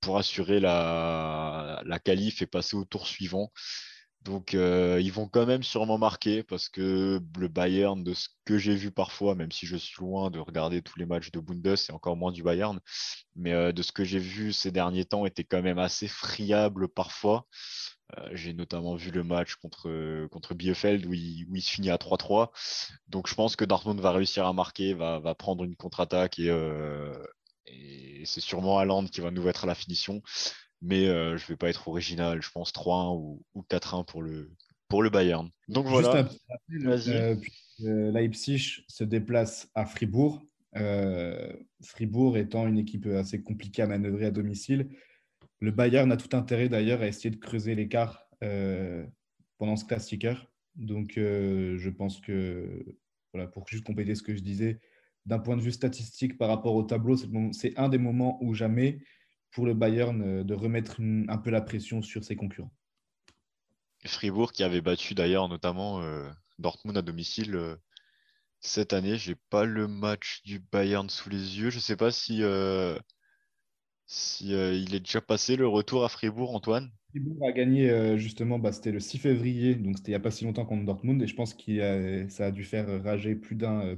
pour assurer la, la qualif et passer au tour suivant. Donc, euh, ils vont quand même sûrement marquer parce que le Bayern, de ce que j'ai vu parfois, même si je suis loin de regarder tous les matchs de Bundes et encore moins du Bayern, mais euh, de ce que j'ai vu ces derniers temps, était quand même assez friable parfois. Euh, j'ai notamment vu le match contre, contre Bielefeld où il, se finit à 3-3. Donc, je pense que Dortmund va réussir à marquer, va, va prendre une contre-attaque et, et c'est sûrement Haaland qui va nous mettre à la finition. Mais euh, je ne vais pas être original. Je pense 3-1 ou, 4-1 pour le, pour le Bayern. Donc voilà. Euh, euh, Leipzig se déplace à Fribourg. Fribourg étant une équipe assez compliquée à manœuvrer à domicile. Le Bayern a tout intérêt d'ailleurs à essayer de creuser l'écart pendant ce classiqueur. Donc je pense que, voilà, pour juste compléter ce que je disais, d'un point de vue statistique par rapport au tableau, c'est un des moments où jamais pour le Bayern euh, de remettre un peu la pression sur ses concurrents. Fribourg qui avait battu d'ailleurs notamment euh, Dortmund à domicile euh, cette année. J'ai pas le match du Bayern sous les yeux. Je sais pas si, si il est déjà passé le retour à Fribourg, Antoine. Fribourg a gagné justement, bah, c'était le 6 février, donc c'était il n'y a pas si longtemps contre Dortmund, et je pense que ça a dû faire rager plus d'un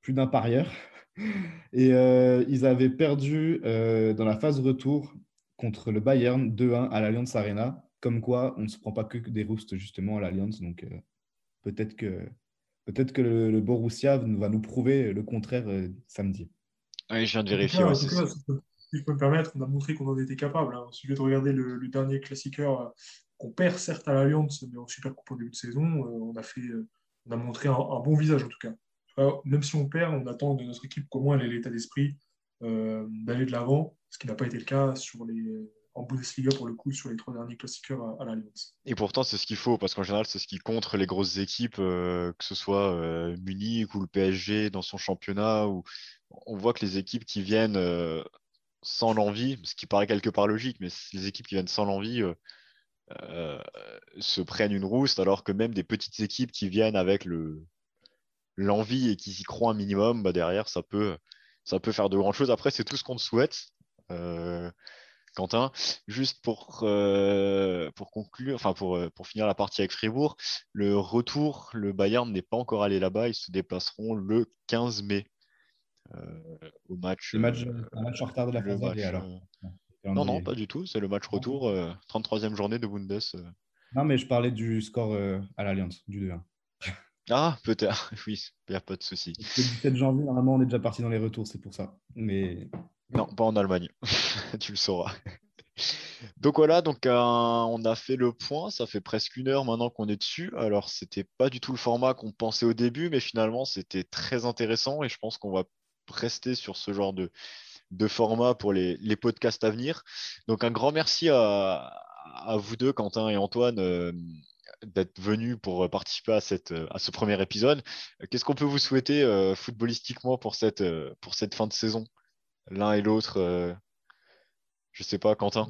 plus d'un parieur. Et euh, ils avaient perdu euh, dans la phase retour contre le Bayern 2-1 à l'Alliance Arena. Comme quoi, on ne se prend pas que des roustes justement à l'Alliance. Donc euh, peut-être que, peut-être que le, Borussia va nous prouver le contraire samedi. Oui, je viens de vérifier. si je peux me permettre, on a montré qu'on en était capable. Hein. Au sujet de regarder le, dernier classiqueur qu'on perd certes à l'Alliance, mais en super coupe au début de saison, on, a fait, on a montré un bon visage en tout cas même si on perd, on attend de notre équipe qu'au moins elle ait l'état d'esprit euh, d'aller de l'avant, ce qui n'a pas été le cas en Bundesliga pour le coup sur les trois derniers classiqueurs à, l'Alliance. Et pourtant, c'est ce qu'il faut, parce qu'en général, c'est ce qui contre les grosses équipes, euh, que ce soit euh, Munich ou le PSG dans son championnat, où on voit que les équipes qui viennent sans l'envie, ce qui paraît quelque part logique, mais les équipes qui viennent sans l'envie se prennent une rousse, alors que même des petites équipes qui viennent avec le, l'envie et qu'ils y croient un minimum, bah derrière, ça peut, ça peut faire de grandes choses. Après, c'est tout ce qu'on te souhaite. Euh, Quentin, juste pour, euh, pour conclure, enfin pour, euh, pour finir la partie avec Fribourg, le retour, le Bayern n'est pas encore allé là-bas, ils se déplaceront le 15 mai au match. Le match, un match en retard de la phase alors. Non, non, pas du tout, c'est le match retour, 33e journée de Bundes. Non, mais je parlais du score à l'Alliance, du 2-1. Ah, peut-être, *laughs* oui, il n'y a pas de souci. Le 17 janvier, normalement, on est déjà parti dans les retours, c'est pour ça. Mais... Non, pas en Allemagne, *laughs* tu le sauras. Donc voilà, donc euh, on a fait le point, ça fait presque une heure maintenant qu'on est dessus. Alors c'était pas du tout le format qu'on pensait au début, mais finalement c'était très intéressant et je pense qu'on va rester sur ce genre de, de format pour les, podcasts à venir. Donc un grand merci à, vous deux, Quentin et Antoine, euh, d'être venu pour euh, participer à, cette, euh, à ce premier épisode. Euh, qu'est-ce qu'on peut vous souhaiter footballistiquement pour cette, pour cette fin de saison? L'un et l'autre, je ne sais pas, Quentin.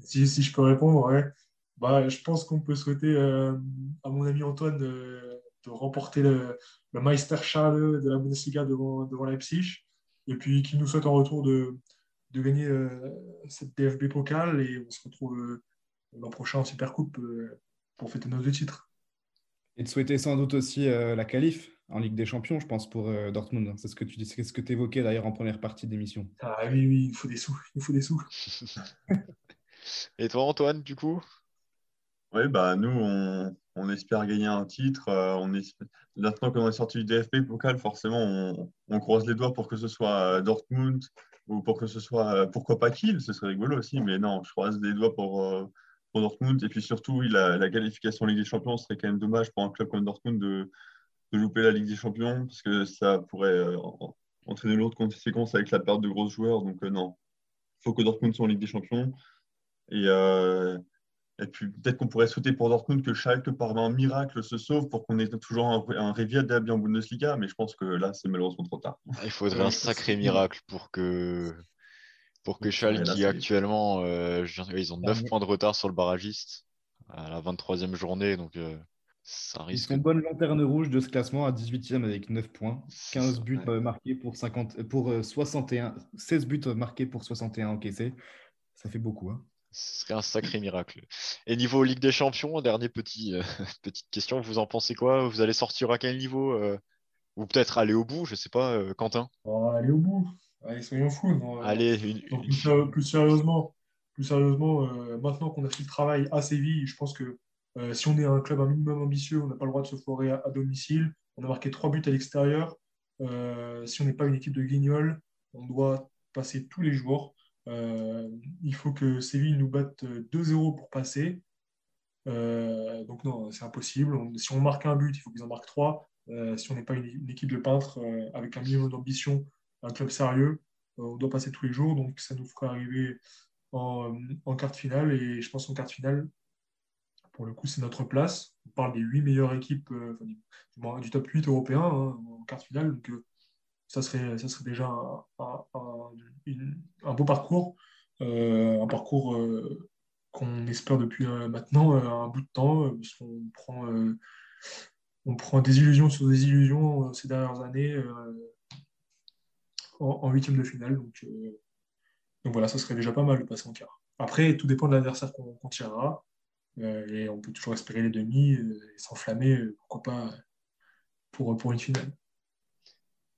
Si, si, je peux répondre, bah, je pense qu'on peut souhaiter à mon ami Antoine de, remporter le, le Meisterschale de la Bundesliga devant, devant Leipzig. Et puis qu'il nous souhaite en retour de, de gagner cette DFB Pokal. Et on se retrouve l'an prochain en Supercoupe pour fêter nos deux titres. Et de souhaiter sans doute aussi euh, la qualif en Ligue des Champions, je pense, pour euh, Dortmund. C'est ce que tu c'est ce que évoquais d'ailleurs en première partie d'émission. Ah oui, oui, il faut des sous. Il faut des sous. *laughs* Et toi, Antoine, du coup? Oui, bah, nous, on, on, espère gagner un titre. Euh, on Maintenant qu'on est sorti du DFB Pokal, forcément, on, on, croise les doigts pour que ce soit Dortmund ou pour que ce soit, pourquoi pas Kiel, ce serait rigolo aussi. Mais non, je croise les doigts pour pour Dortmund. Et puis surtout, la, la qualification en Ligue des Champions serait quand même dommage pour un club comme Dortmund de, de louper la Ligue des Champions, parce que ça pourrait euh, entraîner l'autre conséquence avec la perte de gros joueurs. Donc euh, non, il faut que Dortmund soit en Ligue des Champions. Et, euh, et puis peut-être qu'on pourrait souhaiter pour Dortmund que Schalke, par un miracle, se sauve pour qu'on ait toujours un, un Rivière derby en Bundesliga, mais je pense que là, c'est malheureusement trop tard. Il faudrait un sacré miracle pour que pour que Schalke, qui actuellement, euh, ils ont 9 points de retard sur le barragiste à la 23e journée, donc euh, ça risque. Ils sont bonne lanterne rouge de ce classement à 18e avec 9 points, 15 buts euh, marqués pour, 50, pour 61, 16 buts marqués pour 61 encaissés. Ça fait beaucoup. Hein. Ce serait un sacré miracle. Et niveau Ligue des Champions, dernier petit, *laughs* petite question, vous en pensez quoi? Vous allez sortir à quel niveau Ou peut-être aller au bout, je sais pas, Quentin? Oh, Aller au bout. Allez, soyons fous. Allez, plus, sérieusement, plus sérieusement euh, maintenant qu'on a fait le travail à Séville, je pense que euh, si on est un club un minimum ambitieux, on n'a pas le droit de se foirer à, domicile. On a marqué trois buts à l'extérieur. Euh, si on n'est pas une équipe de guignols, on doit passer tous les jours. il faut que Séville nous batte 2-0 pour passer. donc non, c'est impossible. si on marque un but, il faut qu'ils en marquent trois. si on n'est pas une, équipe de peintres avec un minimum d'ambition, un club sérieux. Euh, on doit passer tous les jours, donc ça nous fera arriver en, en quart de finale. Et je pense qu'en quart de finale, pour le coup, c'est notre place. On parle des huit meilleures équipes euh, du, top 8 européen hein, en quart de finale. Donc, euh, ça, serait, déjà un, beau parcours. un parcours qu'on espère depuis maintenant un bout de temps, parce qu'on on prend des illusions sur des illusions ces dernières années en huitième de finale. Donc, euh, donc voilà, ça serait déjà pas mal de passer en quart. Après, tout dépend de l'adversaire qu'on tirera. Euh, et on peut toujours espérer les demi euh, et s'enflammer, pourquoi pas, pour, pour une finale.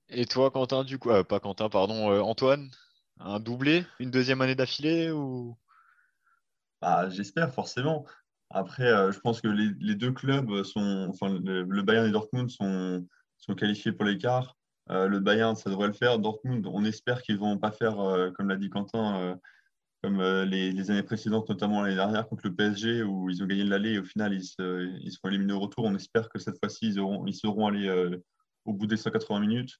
Et toi, Quentin, du coup, pas Quentin, pardon, Antoine, un doublé, une deuxième année d'affilée ou? Bah, J'espère forcément. Après, je pense que les, deux clubs sont, enfin, le, Bayern et Dortmund sont, sont qualifiés pour l'écart. Euh, le Bayern, ça devrait le faire. Dortmund, on espère qu'ils ne vont pas faire, euh, comme l'a dit Quentin, euh, comme les, années précédentes, notamment l'année dernière contre le PSG, où ils ont gagné l'aller et au final, ils, se, seront éliminés au retour. On espère que cette fois-ci, ils, ils seront allés au bout des 180 minutes.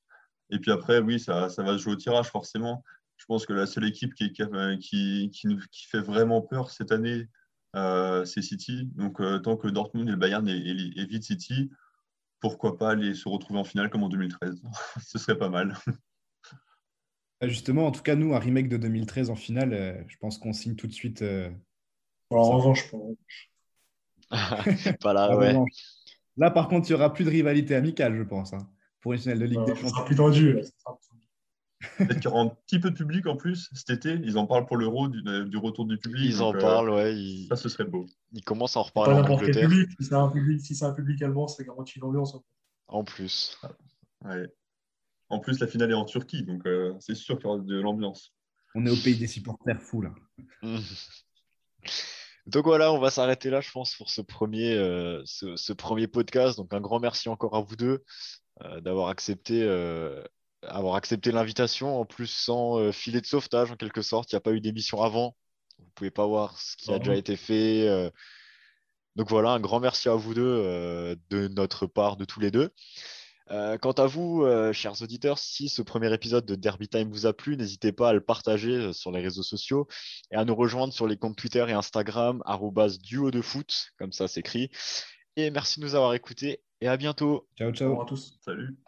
Et puis après, oui, ça, ça, va se jouer au tirage, forcément. Je pense que la seule équipe qui, qui, qui, fait vraiment peur cette année, c'est City. Donc, tant que Dortmund et le Bayern évitent City, pourquoi pas aller se retrouver en finale comme en 2013 *laughs* Ce serait pas mal. Ah, justement, en tout cas, nous, un remake de 2013 en finale, euh, je pense qu'on signe tout de suite. Euh, en revanche, *laughs* pas là, ouais. Là, par contre, il n'y aura plus de rivalité amicale, je pense, hein, pour une finale de Ligue des Champions. Ça sera plus tendu. Peut-être qu'il y aura un petit peu de public en plus cet été. Ils en parlent pour l'euro, du, retour du public. Ils en euh, parlent, ouais. Ça, ce serait beau. Ils commencent à en reparler en Angleterre. Public. Si c'est un public, si un public allemand, ça garantit une ambiance. En plus. Ouais. En plus, la finale est en Turquie, donc euh, c'est sûr qu'il y aura de l'ambiance. On est au pays des supporters fous, là. *laughs* Donc voilà, on va s'arrêter là, je pense, pour ce premier, euh, ce, premier podcast. Donc un grand merci encore à vous deux d'avoir accepté avoir accepté l'invitation, en plus sans euh, filet de sauvetage en quelque sorte. Il n'y a pas eu d'émission avant. Vous ne pouvez pas voir ce qui a déjà été fait. Euh. Donc voilà, un grand merci à vous deux euh, de notre part, de tous les deux. quant à vous, chers auditeurs, si ce premier épisode de Derby Time vous a plu, n'hésitez pas à le partager sur les réseaux sociaux et à nous rejoindre sur les comptes Twitter et Instagram, duo de foot, comme ça s'écrit. Et merci de nous avoir écoutés et à bientôt. Ciao, ciao. à tous. Salut.